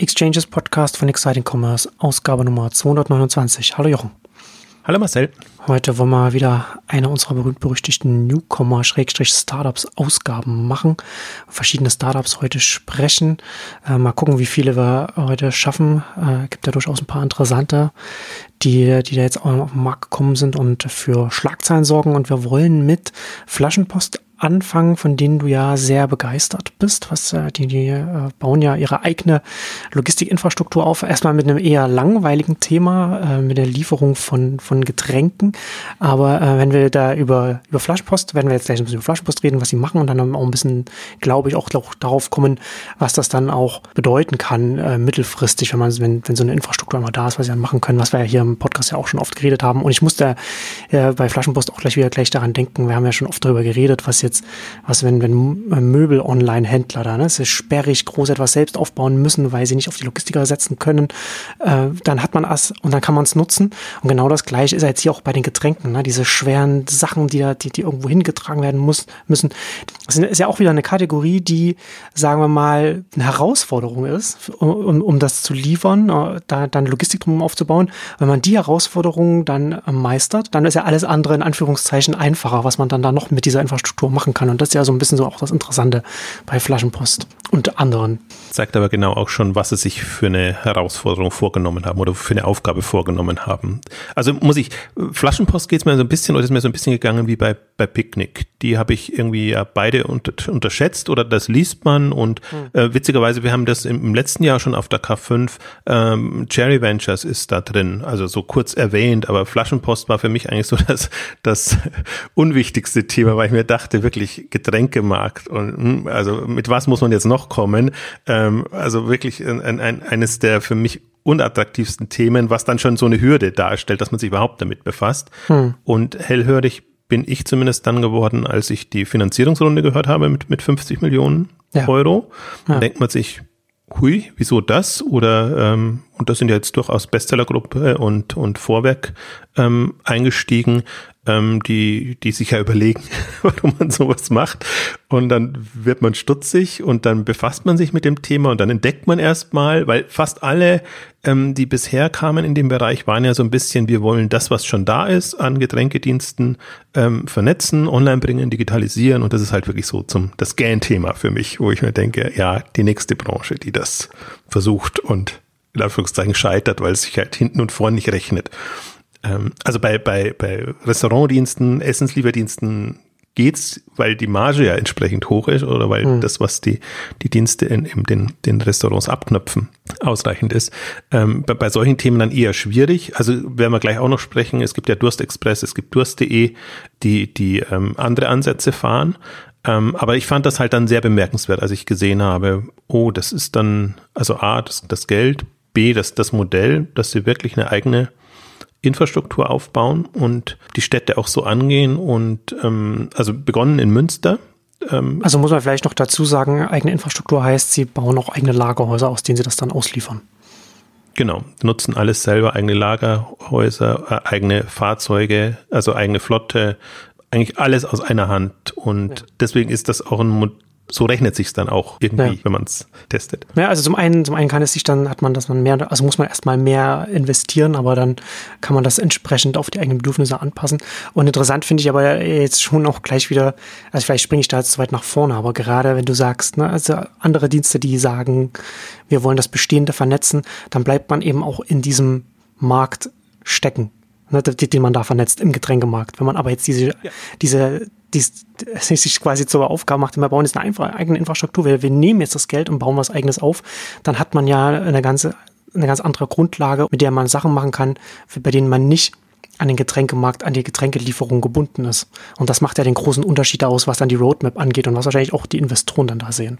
Exchanges Podcast von Exciting Commerce, Ausgabe Nummer 229. Hallo Jochen. Hallo Marcel. Heute wollen wir wieder eine unserer berühmt-berüchtigten Newcomer-Startups-Ausgaben machen. Verschiedene Startups heute sprechen. Äh, mal gucken, wie viele wir heute schaffen. Äh, gibt ja durchaus ein paar interessante, die, die da jetzt auch auf den Markt gekommen sind und für Schlagzeilen sorgen. Und wir wollen mit Flaschenpost anfangen, von denen du ja sehr begeistert bist. Was äh, die, die äh, bauen ja ihre eigene Logistikinfrastruktur auf. Erstmal mit einem eher langweiligen Thema, äh, mit der Lieferung von, von Getränken. Aber äh, wenn wir da über, über Flaschenpost, werden wir jetzt gleich ein bisschen über Flaschenpost reden, was sie machen und dann auch ein bisschen, glaube ich, auch, darauf kommen, was das dann auch bedeuten kann, äh, mittelfristig, wenn man, wenn, wenn so eine Infrastruktur einmal da ist, was sie dann machen können, was wir ja hier im Podcast ja auch schon oft geredet haben. Und ich musste äh, bei Flaschenpost auch gleich wieder gleich daran denken, wir haben ja schon oft darüber geredet, was jetzt jetzt, was wenn, wenn Möbel-Online-Händler da, ne, es ist sperrig, groß etwas selbst aufbauen müssen, weil sie nicht auf die Logistiker setzen können, äh, dann hat man es und dann kann man es nutzen. Und genau das gleiche ist jetzt hier auch bei den Getränken, ne, diese schweren Sachen, die da, die, die irgendwo hingetragen werden muss, müssen. Das ist ja auch wieder eine Kategorie, die, sagen wir mal, eine Herausforderung ist, um, um das zu liefern, äh, da dann Logistik drum aufzubauen. Wenn man die Herausforderungen dann meistert, dann ist ja alles andere in Anführungszeichen einfacher, was man dann da noch mit dieser Infrastruktur machen kann. Und das ist ja so ein bisschen so auch das Interessante bei Flaschenpost und anderen. Zeigt aber genau auch schon, was sie sich für eine Herausforderung vorgenommen haben oder für eine Aufgabe vorgenommen haben. Also muss ich, Flaschenpost geht es mir so ein bisschen, oder ist mir so ein bisschen gegangen wie bei, bei Picknick. Die habe ich irgendwie ja beide unter, unterschätzt oder das liest man und hm. äh, witzigerweise, wir haben das im, im, letzten Jahr schon auf der K5, ähm, Cherry Ventures ist da drin, also so kurz erwähnt, aber Flaschenpost war für mich eigentlich so das, das unwichtigste Thema, weil ich mir dachte, wirklich Getränkemarkt und hm, also mit was muss man jetzt noch kommen? Ähm, also wirklich ein, ein, eines der für mich unattraktivsten Themen, was dann schon so eine Hürde darstellt, dass man sich überhaupt damit befasst. Hm. Und hellhörig bin ich zumindest dann geworden, als ich die Finanzierungsrunde gehört habe mit, mit 50 Millionen ja. Euro. Ja. Dann denkt man sich, hui, wieso das? Oder ähm, und das sind ja jetzt durchaus Bestsellergruppe und und Vorwerk ähm, eingestiegen ähm, die, die sich ja überlegen, warum man sowas macht. Und dann wird man stutzig und dann befasst man sich mit dem Thema und dann entdeckt man erstmal, weil fast alle, ähm, die bisher kamen in dem Bereich, waren ja so ein bisschen, wir wollen das, was schon da ist, an Getränkediensten ähm, vernetzen, online bringen, digitalisieren und das ist halt wirklich so zum das GAN-Thema für mich, wo ich mir denke, ja, die nächste Branche, die das versucht und in Anführungszeichen scheitert, weil es sich halt hinten und vorne nicht rechnet. Ähm, also bei, bei, bei Restaurantdiensten, Essenslieferdiensten geht's, weil die Marge ja entsprechend hoch ist oder weil mhm. das, was die, die Dienste in, in den, den Restaurants abknöpfen, ausreichend ist. Ähm, bei, bei solchen Themen dann eher schwierig. Also werden wir gleich auch noch sprechen. Es gibt ja Durstexpress, es gibt Durst.de, die, die ähm, andere Ansätze fahren. Ähm, aber ich fand das halt dann sehr bemerkenswert, als ich gesehen habe, oh, das ist dann, also A, das, das Geld, B, das, das Modell, dass sie wirklich eine eigene Infrastruktur aufbauen und die Städte auch so angehen und ähm, also begonnen in Münster. Ähm, also muss man vielleicht noch dazu sagen, eigene Infrastruktur heißt, sie bauen auch eigene Lagerhäuser, aus denen sie das dann ausliefern. Genau, nutzen alles selber, eigene Lagerhäuser, äh, eigene Fahrzeuge, also eigene Flotte, eigentlich alles aus einer Hand. Und ja. deswegen ist das auch ein so rechnet sich dann auch irgendwie, ja. wenn man es testet. Ja, also zum einen, zum einen kann es sich dann, hat man, dass man mehr, also muss man erstmal mehr investieren, aber dann kann man das entsprechend auf die eigenen Bedürfnisse anpassen. Und interessant finde ich aber jetzt schon auch gleich wieder, also vielleicht springe ich da jetzt zu weit nach vorne, aber gerade wenn du sagst, ne, also andere Dienste, die sagen, wir wollen das Bestehende vernetzen, dann bleibt man eben auch in diesem Markt stecken ne, den man da vernetzt im Getränkemarkt. Wenn man aber jetzt diese, ja. diese, die sich quasi zur Aufgabe macht, wir bauen jetzt eine eigene Infrastruktur, wir, wir nehmen jetzt das Geld und bauen was eigenes auf, dann hat man ja eine ganze, eine ganz andere Grundlage, mit der man Sachen machen kann, bei denen man nicht an den Getränkemarkt, an die Getränkelieferung gebunden ist. Und das macht ja den großen Unterschied aus, was dann die Roadmap angeht und was wahrscheinlich auch die Investoren dann da sehen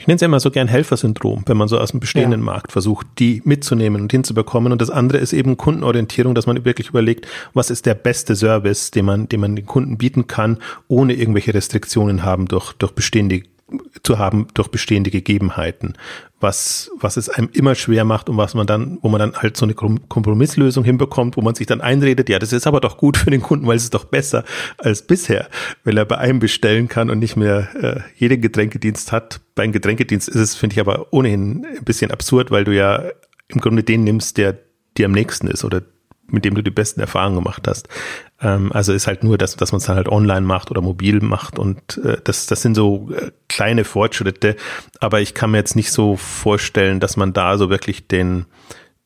ich nenne es ja immer so gern Helfersyndrom, wenn man so aus dem bestehenden ja. Markt versucht, die mitzunehmen und hinzubekommen. Und das andere ist eben Kundenorientierung, dass man wirklich überlegt, was ist der beste Service, den man, den man den Kunden bieten kann, ohne irgendwelche Restriktionen haben durch, durch bestehende zu haben durch bestehende Gegebenheiten, was, was es einem immer schwer macht und was man dann, wo man dann halt so eine Kompromisslösung hinbekommt, wo man sich dann einredet, ja, das ist aber doch gut für den Kunden, weil es ist doch besser als bisher, weil er bei einem bestellen kann und nicht mehr äh, jeden Getränkedienst hat. Bei einem Getränkedienst ist es, finde ich, aber ohnehin ein bisschen absurd, weil du ja im Grunde den nimmst, der dir am nächsten ist oder mit dem du die besten Erfahrungen gemacht hast. Ähm, also ist halt nur, dass, dass man es dann halt online macht oder mobil macht und äh, das, das sind so äh, kleine Fortschritte, aber ich kann mir jetzt nicht so vorstellen, dass man da so wirklich den,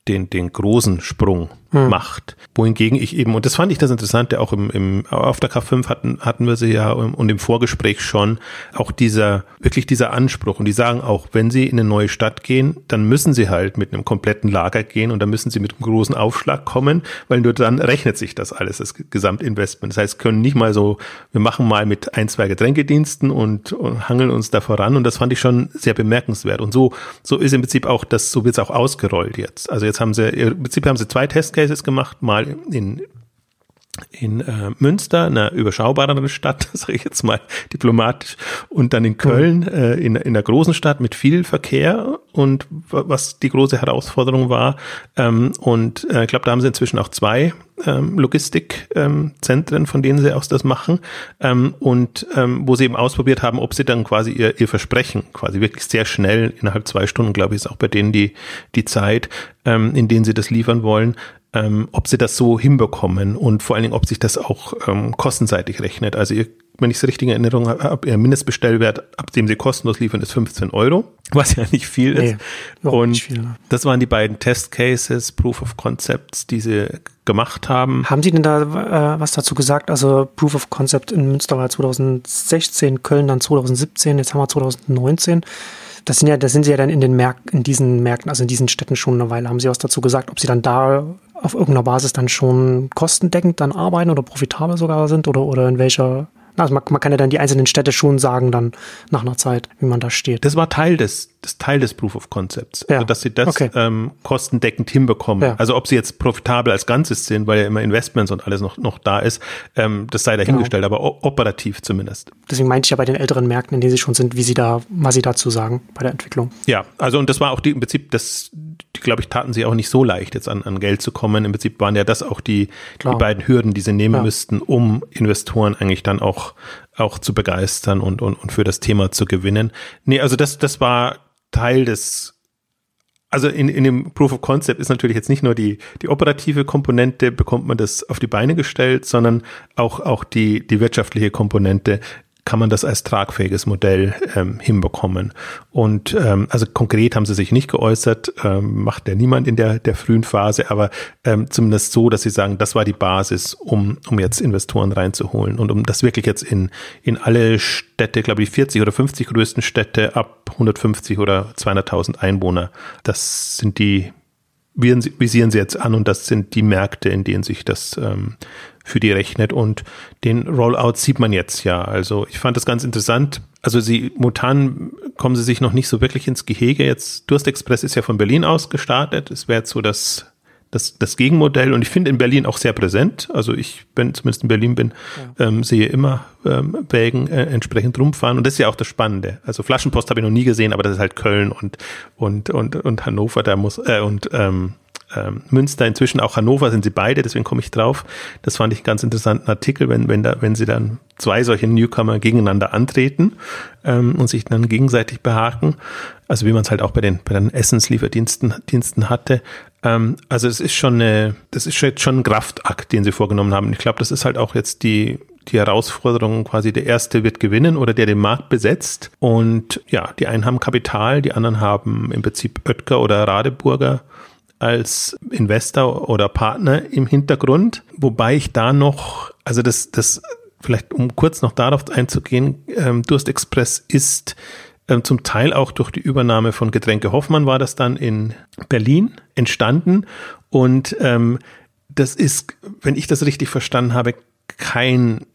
den, den großen Sprung hm. macht. Wohingegen ich eben, und das fand ich das Interessante, auch im, im auf der K5 hatten, hatten wir sie ja und im Vorgespräch schon, auch dieser, wirklich dieser Anspruch. Und die sagen auch, wenn sie in eine neue Stadt gehen, dann müssen sie halt mit einem kompletten Lager gehen und dann müssen sie mit einem großen Aufschlag kommen, weil nur dann rechnet sich das alles, das Gesamtinvestment. Das heißt, können nicht mal so, wir machen mal mit ein, zwei Getränkediensten und, und hangeln uns da voran. Und das fand ich schon sehr bemerkenswert. Und so, so ist im Prinzip auch das, so wird es auch ausgerollt jetzt. Also jetzt haben sie, im Prinzip haben sie zwei Testcases Cases gemacht, mal in in äh, Münster, einer überschaubareren Stadt, sage ich jetzt mal diplomatisch, und dann in Köln, mhm. äh, in, in einer großen Stadt mit viel Verkehr und was die große Herausforderung war. Ähm, und äh, ich glaube, da haben sie inzwischen auch zwei ähm, Logistikzentren, ähm, von denen sie aus das machen, ähm, und ähm, wo sie eben ausprobiert haben, ob sie dann quasi ihr, ihr Versprechen, quasi wirklich sehr schnell, innerhalb zwei Stunden, glaube ich, ist auch bei denen die, die Zeit, ähm, in denen sie das liefern wollen, ähm, ob sie das so hinbekommen und vor allen Dingen, ob sich das auch ähm, kostenseitig rechnet. Also ihr, wenn ich es richtig in Erinnerung habe, ihr Mindestbestellwert, ab dem sie kostenlos liefern, ist 15 Euro, was ja nicht viel nee, ist. Und nicht viel, ne? das waren die beiden Test Cases, Proof of Concepts, die sie gemacht haben. Haben Sie denn da äh, was dazu gesagt? Also Proof of Concept in Münster war 2016, Köln dann 2017, jetzt haben wir 2019. Das sind ja, das sind sie ja dann in den Märkten, in diesen Märkten, also in diesen Städten schon eine Weile. Haben Sie was dazu gesagt, ob Sie dann da auf irgendeiner Basis dann schon kostendeckend dann arbeiten oder profitabel sogar sind oder, oder in welcher also man, man, kann ja dann die einzelnen Städte schon sagen, dann nach einer Zeit, wie man da steht. Das war Teil des, das Teil des Proof of Concepts, ja. also, dass sie das okay. ähm, kostendeckend hinbekommen. Ja. Also ob sie jetzt profitabel als Ganzes sind, weil ja immer Investments und alles noch, noch da ist, ähm, das sei dahingestellt, genau. aber operativ zumindest. Deswegen meinte ich ja bei den älteren Märkten, in denen sie schon sind, wie sie da, was sie dazu sagen bei der Entwicklung. Ja, also und das war auch die, im Prinzip, das, glaube ich, taten sie auch nicht so leicht, jetzt an, an Geld zu kommen. Im Prinzip waren ja das auch die, die beiden Hürden, die sie nehmen ja. müssten, um Investoren eigentlich dann auch auch zu begeistern und, und, und für das Thema zu gewinnen. Nee, also das, das war Teil des, also in, in dem Proof of Concept ist natürlich jetzt nicht nur die, die operative Komponente, bekommt man das auf die Beine gestellt, sondern auch, auch die, die wirtschaftliche Komponente, kann man das als tragfähiges Modell ähm, hinbekommen. Und ähm, also konkret haben sie sich nicht geäußert, ähm, macht ja niemand in der, der frühen Phase, aber ähm, zumindest so, dass sie sagen, das war die Basis, um, um jetzt Investoren reinzuholen und um das wirklich jetzt in, in alle Städte, glaube ich, 40 oder 50 größten Städte ab 150 oder 200.000 Einwohner, das sind die visieren sie jetzt an und das sind die Märkte, in denen sich das ähm, für die rechnet und den Rollout sieht man jetzt ja. Also ich fand das ganz interessant. Also sie momentan kommen sie sich noch nicht so wirklich ins Gehege. Jetzt Durst Express ist ja von Berlin aus gestartet. Es wäre jetzt so das das, das Gegenmodell und ich finde in Berlin auch sehr präsent. Also ich, wenn zumindest in Berlin bin, ja. ähm, sehe immer ähm, Wägen äh, entsprechend rumfahren und das ist ja auch das Spannende. Also Flaschenpost habe ich noch nie gesehen, aber das ist halt Köln und und und und Hannover, da muss äh, und ähm, ähm, Münster, inzwischen auch Hannover sind sie beide, deswegen komme ich drauf. Das fand ich einen ganz interessanten Artikel, wenn, wenn, da, wenn sie dann zwei solche Newcomer gegeneinander antreten ähm, und sich dann gegenseitig behaken. Also wie man es halt auch bei den, bei den Essenslieferdiensten Diensten hatte. Ähm, also es ist schon eine, das ist jetzt schon ein Kraftakt, den sie vorgenommen haben. Ich glaube, das ist halt auch jetzt die, die Herausforderung quasi der erste wird gewinnen oder der den Markt besetzt. Und ja, die einen haben Kapital, die anderen haben im Prinzip Oetker oder Radeburger als Investor oder Partner im Hintergrund, wobei ich da noch, also das, das, vielleicht um kurz noch darauf einzugehen, ähm, Durst Express ist ähm, zum Teil auch durch die Übernahme von Getränke Hoffmann war das dann in Berlin entstanden und ähm, das ist, wenn ich das richtig verstanden habe, kein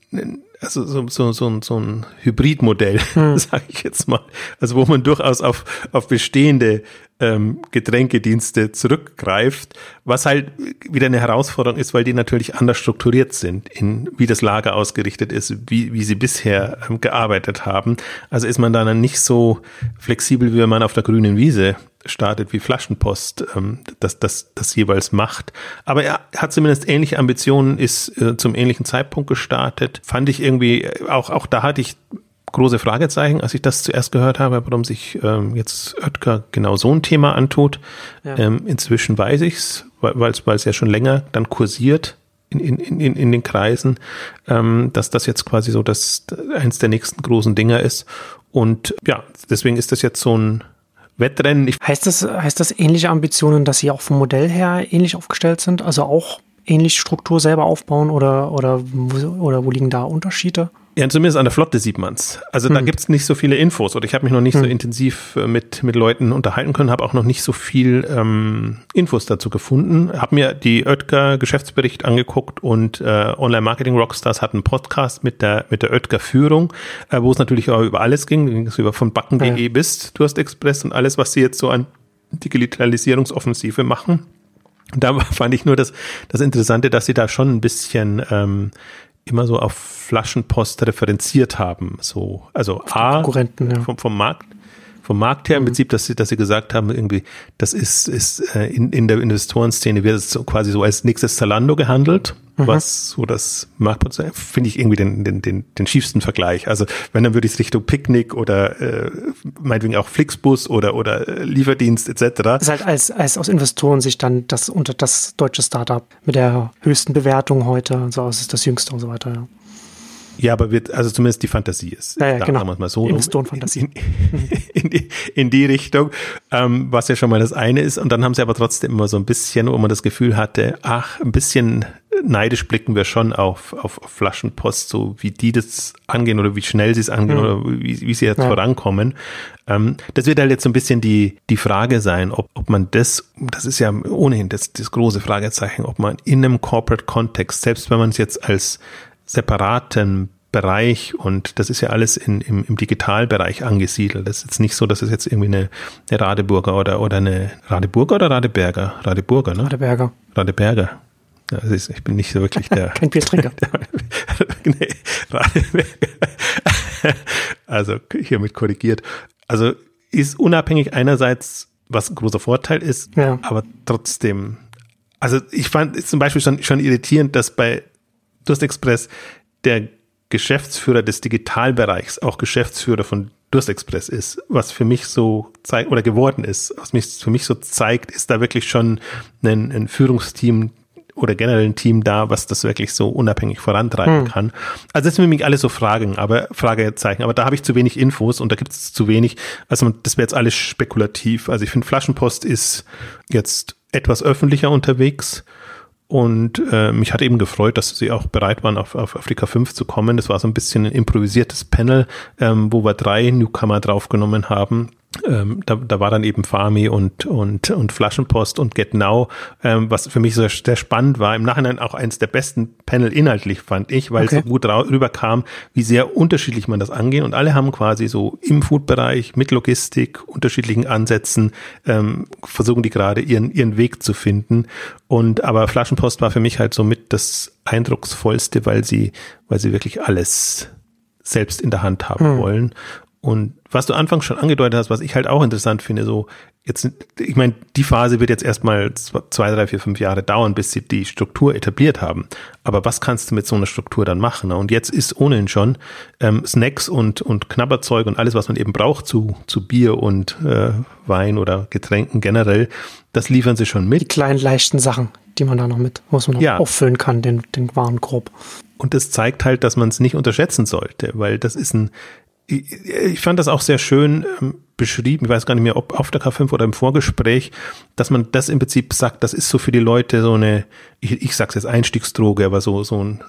also so, so, so, so ein Hybridmodell, hm. sage ich jetzt mal. Also wo man durchaus auf, auf bestehende ähm, Getränkedienste zurückgreift, was halt wieder eine Herausforderung ist, weil die natürlich anders strukturiert sind, in wie das Lager ausgerichtet ist, wie, wie sie bisher ähm, gearbeitet haben. Also ist man dann nicht so flexibel, wie wenn man auf der grünen Wiese startet, wie Flaschenpost ähm, das, das, das jeweils macht. Aber er hat zumindest ähnliche Ambitionen, ist äh, zum ähnlichen Zeitpunkt gestartet. Fand ich irgendwie, äh, auch, auch da hatte ich große Fragezeichen, als ich das zuerst gehört habe, warum sich ähm, jetzt Oetker genau so ein Thema antut. Ja. Ähm, inzwischen weiß ich's, weil es ja schon länger dann kursiert in, in, in, in den Kreisen, ähm, dass das jetzt quasi so das eins der nächsten großen Dinger ist. Und ja, deswegen ist das jetzt so ein Wettrennen. Ich heißt das, heißt das ähnliche Ambitionen, dass Sie auch vom Modell her ähnlich aufgestellt sind? Also auch ähnlich Struktur selber aufbauen oder, oder, oder wo liegen da Unterschiede? Ja, zumindest an der Flotte sieht man's. Also hm. da gibt's nicht so viele Infos oder ich habe mich noch nicht hm. so intensiv äh, mit, mit Leuten unterhalten können, habe auch noch nicht so viel ähm, Infos dazu gefunden. Habe mir die Oetker Geschäftsbericht angeguckt und äh, Online Marketing Rockstars hat einen Podcast mit der mit der Oetker Führung, äh, wo es natürlich auch über alles ging, ging es über von backen.de ja. bis Durstexpress und alles, was sie jetzt so an Digitalisierungsoffensive machen. Da fand ich nur das, das Interessante, dass sie da schon ein bisschen ähm, immer so auf Flaschenpost referenziert haben. So, also A, ja. vom, vom Markt, vom Markt her im mhm. Prinzip, dass sie, dass sie gesagt haben, irgendwie, das ist, ist äh, in, in der Investorenszene wird es so quasi so als nächstes Zalando gehandelt, mhm. was so das Marktpotenzial, finde ich irgendwie den, den, den, den schiefsten Vergleich. Also wenn, dann würde ich es Richtung Picknick oder äh, meinetwegen auch Flixbus oder, oder äh, Lieferdienst etc. Das ist halt als, als aus Investorensicht dann das unter das deutsche Startup mit der höchsten Bewertung heute, so aus ist das jüngste und so weiter, ja. Ja, aber wird, also zumindest die Fantasie ist. Ja, ja, genau. Mal so Investorenfantasie. In, in, in, in, die Richtung, ähm, was ja schon mal das eine ist. Und dann haben sie aber trotzdem immer so ein bisschen, wo man das Gefühl hatte, ach, ein bisschen neidisch blicken wir schon auf, auf, auf Flaschenpost, so wie die das angehen oder wie schnell sie es angehen mhm. oder wie, wie sie jetzt ja. vorankommen. Ähm, das wird halt jetzt so ein bisschen die, die Frage sein, ob, ob man das, das ist ja ohnehin das, das große Fragezeichen, ob man in einem Corporate Kontext, selbst wenn man es jetzt als separaten Bereich und das ist ja alles in, im, im Digitalbereich angesiedelt. Das ist jetzt nicht so, dass es jetzt irgendwie eine, eine Radeburger oder, oder eine Radeburger oder Radeberger? Radeburger, ne? Radeberger. Radeberger. Ja, ist, ich bin nicht so wirklich der. Kein Biertrinker. nee, Radeberger. also hiermit korrigiert. Also ist unabhängig einerseits, was ein großer Vorteil ist, ja. aber trotzdem. Also ich fand zum Beispiel schon, schon irritierend, dass bei Durstexpress der Geschäftsführer des Digitalbereichs auch Geschäftsführer von Durstexpress ist, was für mich so zeigt oder geworden ist, was mich für mich so zeigt, ist da wirklich schon ein, ein Führungsteam oder generell ein Team da, was das wirklich so unabhängig vorantreiben hm. kann. Also das sind für mich alles so Fragen, aber Fragezeichen. Aber da habe ich zu wenig Infos und da gibt es zu wenig. Also das wäre jetzt alles spekulativ. Also ich finde Flaschenpost ist jetzt etwas öffentlicher unterwegs und äh, mich hat eben gefreut, dass sie auch bereit waren, auf, auf, die K5 zu kommen. Das war so ein bisschen ein improvisiertes Panel, ähm, wo wir drei Newcomer draufgenommen haben ähm, da, da war dann eben Farmi und, und, und Flaschenpost und Get Now, ähm, was für mich so sehr spannend war. Im Nachhinein auch eins der besten Panel inhaltlich, fand ich, weil okay. es so gut rüberkam, wie sehr unterschiedlich man das angeht. Und alle haben quasi so im Food-Bereich mit Logistik, unterschiedlichen Ansätzen, ähm, versuchen die gerade ihren, ihren Weg zu finden. Und aber Flaschenpost war für mich halt so mit das eindrucksvollste, weil sie, weil sie wirklich alles selbst in der Hand haben hm. wollen. Und was du anfangs schon angedeutet hast, was ich halt auch interessant finde, so jetzt, ich meine, die Phase wird jetzt erstmal zwei, drei, vier, fünf Jahre dauern, bis sie die Struktur etabliert haben. Aber was kannst du mit so einer Struktur dann machen? Und jetzt ist ohnehin schon ähm, Snacks und, und Knabberzeug und alles, was man eben braucht zu, zu Bier und äh, Wein oder Getränken generell, das liefern sie schon mit. Die kleinen leichten Sachen, die man da noch mit, was man noch ja. auffüllen kann, den, den Warenkorb. Und das zeigt halt, dass man es nicht unterschätzen sollte, weil das ist ein ich fand das auch sehr schön ähm, beschrieben, ich weiß gar nicht mehr, ob auf der K5 oder im Vorgespräch, dass man das im Prinzip sagt, das ist so für die Leute so eine, ich, ich sag's jetzt Einstiegsdroge, aber so, so ein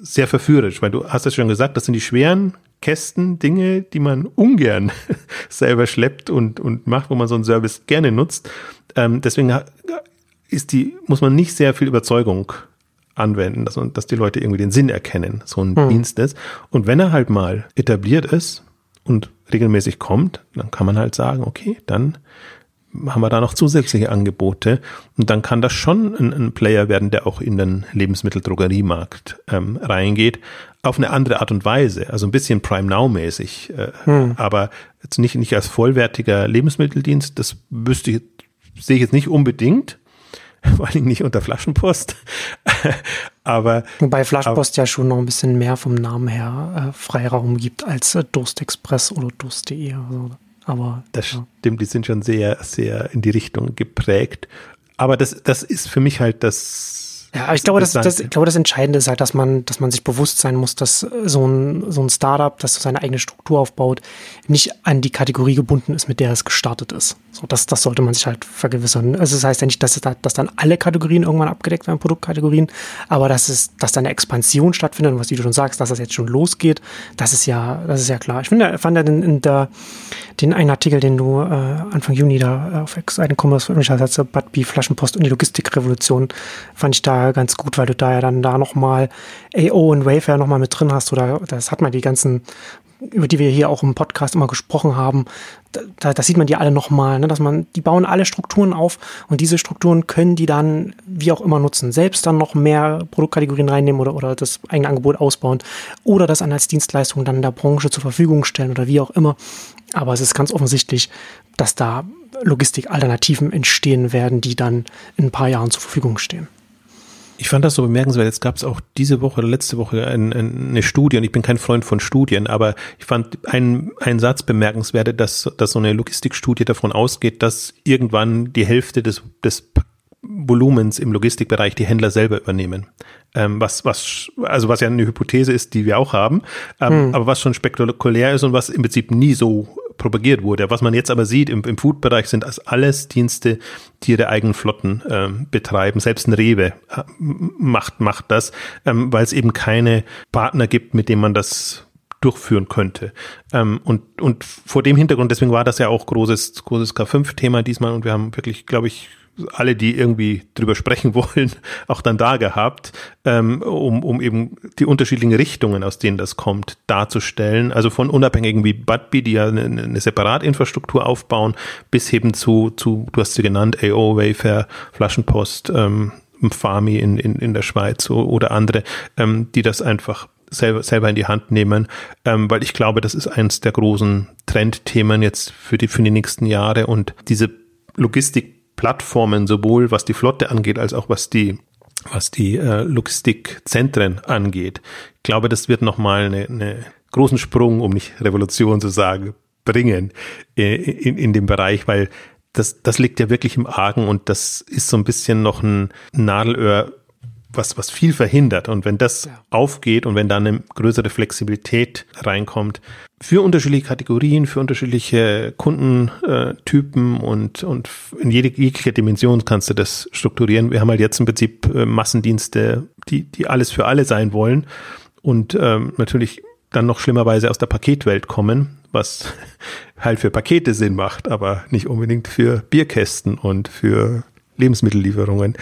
sehr verführerisch, weil du hast es schon gesagt, das sind die schweren Kästen, Dinge, die man ungern selber schleppt und, und macht, wo man so einen Service gerne nutzt. Ähm, deswegen ist die, muss man nicht sehr viel Überzeugung anwenden, dass, dass die Leute irgendwie den Sinn erkennen, so ein hm. Dienst ist. Und wenn er halt mal etabliert ist und regelmäßig kommt, dann kann man halt sagen, okay, dann haben wir da noch zusätzliche Angebote und dann kann das schon ein, ein Player werden, der auch in den Lebensmitteldrogeriemarkt ähm, reingeht, auf eine andere Art und Weise, also ein bisschen Prime Now mäßig, äh, hm. aber jetzt nicht nicht als vollwertiger Lebensmitteldienst. Das wüsste ich, sehe ich jetzt nicht unbedingt, vor allem nicht unter Flaschenpost. aber wobei Flaschenpost aber, ja schon noch ein bisschen mehr vom Namen her äh, Freiraum gibt als äh, Durstexpress oder Durst.de. Also, aber das ja. stimmt, die sind schon sehr sehr in die Richtung geprägt. Aber das das ist für mich halt das ja, ich glaube, das, das, ich glaube, das Entscheidende ist halt, dass man, dass man sich bewusst sein muss, dass so ein, so ein Startup, das seine eigene Struktur aufbaut, nicht an die Kategorie gebunden ist, mit der es gestartet ist. So, das, das sollte man sich halt vergewissern. Also das heißt ja nicht, dass, es da, dass dann alle Kategorien irgendwann abgedeckt werden, Produktkategorien, aber dass es, dass da eine Expansion stattfindet und was du schon sagst, dass das jetzt schon losgeht, das ist ja, das ist ja klar. Ich finde, fand ja in, in der, den einen Artikel, den du äh, Anfang Juni da auf Seiten Commerce veröffentlicht hast, also Budbee, Flaschenpost und die Logistikrevolution, fand ich da ganz gut, weil du da ja dann da nochmal AO und Wayfair nochmal mit drin hast oder das hat man die ganzen, über die wir hier auch im Podcast immer gesprochen haben, da, da sieht man die alle nochmal, ne, dass man, die bauen alle Strukturen auf und diese Strukturen können die dann wie auch immer nutzen, selbst dann noch mehr Produktkategorien reinnehmen oder, oder das eigene Angebot ausbauen oder das dann als Dienstleistung dann der Branche zur Verfügung stellen oder wie auch immer. Aber es ist ganz offensichtlich, dass da Logistikalternativen entstehen werden, die dann in ein paar Jahren zur Verfügung stehen. Ich fand das so bemerkenswert. Jetzt gab es auch diese Woche oder letzte Woche ein, ein, eine Studie und ich bin kein Freund von Studien, aber ich fand einen, einen Satz bemerkenswert, dass, dass so eine Logistikstudie davon ausgeht, dass irgendwann die Hälfte des, des Volumens im Logistikbereich die Händler selber übernehmen. Ähm, was, was, also was ja eine Hypothese ist, die wir auch haben, ähm, hm. aber was schon spektakulär ist und was im Prinzip nie so propagiert wurde. Was man jetzt aber sieht im, im Food-Bereich sind das alles Dienste, die ihre eigenen Flotten ähm, betreiben. Selbst ein Rewe äh, macht, macht das, ähm, weil es eben keine Partner gibt, mit denen man das durchführen könnte. Ähm, und, und vor dem Hintergrund, deswegen war das ja auch großes, großes K5-Thema diesmal und wir haben wirklich, glaube ich, alle, die irgendwie drüber sprechen wollen, auch dann da gehabt, ähm, um, um eben die unterschiedlichen Richtungen, aus denen das kommt, darzustellen. Also von Unabhängigen wie Budbee, die ja eine, eine Separatinfrastruktur aufbauen, bis eben zu, zu, du hast sie genannt, AO, Wayfair, Flaschenpost, ähm, Farmi in, in, in der Schweiz oder andere, ähm, die das einfach selber, selber in die Hand nehmen, ähm, weil ich glaube, das ist eines der großen Trendthemen jetzt für die, für die nächsten Jahre und diese Logistik Plattformen, sowohl was die Flotte angeht, als auch was die was die äh, Logistikzentren angeht. Ich glaube, das wird nochmal einen eine großen Sprung, um nicht Revolution zu sagen, bringen äh, in, in dem Bereich, weil das, das liegt ja wirklich im Argen und das ist so ein bisschen noch ein Nadelöhr was, was viel verhindert. Und wenn das ja. aufgeht und wenn da eine größere Flexibilität reinkommt, für unterschiedliche Kategorien, für unterschiedliche Kundentypen und, und in jede, jegliche Dimension kannst du das strukturieren. Wir haben halt jetzt im Prinzip äh, Massendienste, die, die alles für alle sein wollen und ähm, natürlich dann noch schlimmerweise aus der Paketwelt kommen, was halt für Pakete Sinn macht, aber nicht unbedingt für Bierkästen und für Lebensmittellieferungen.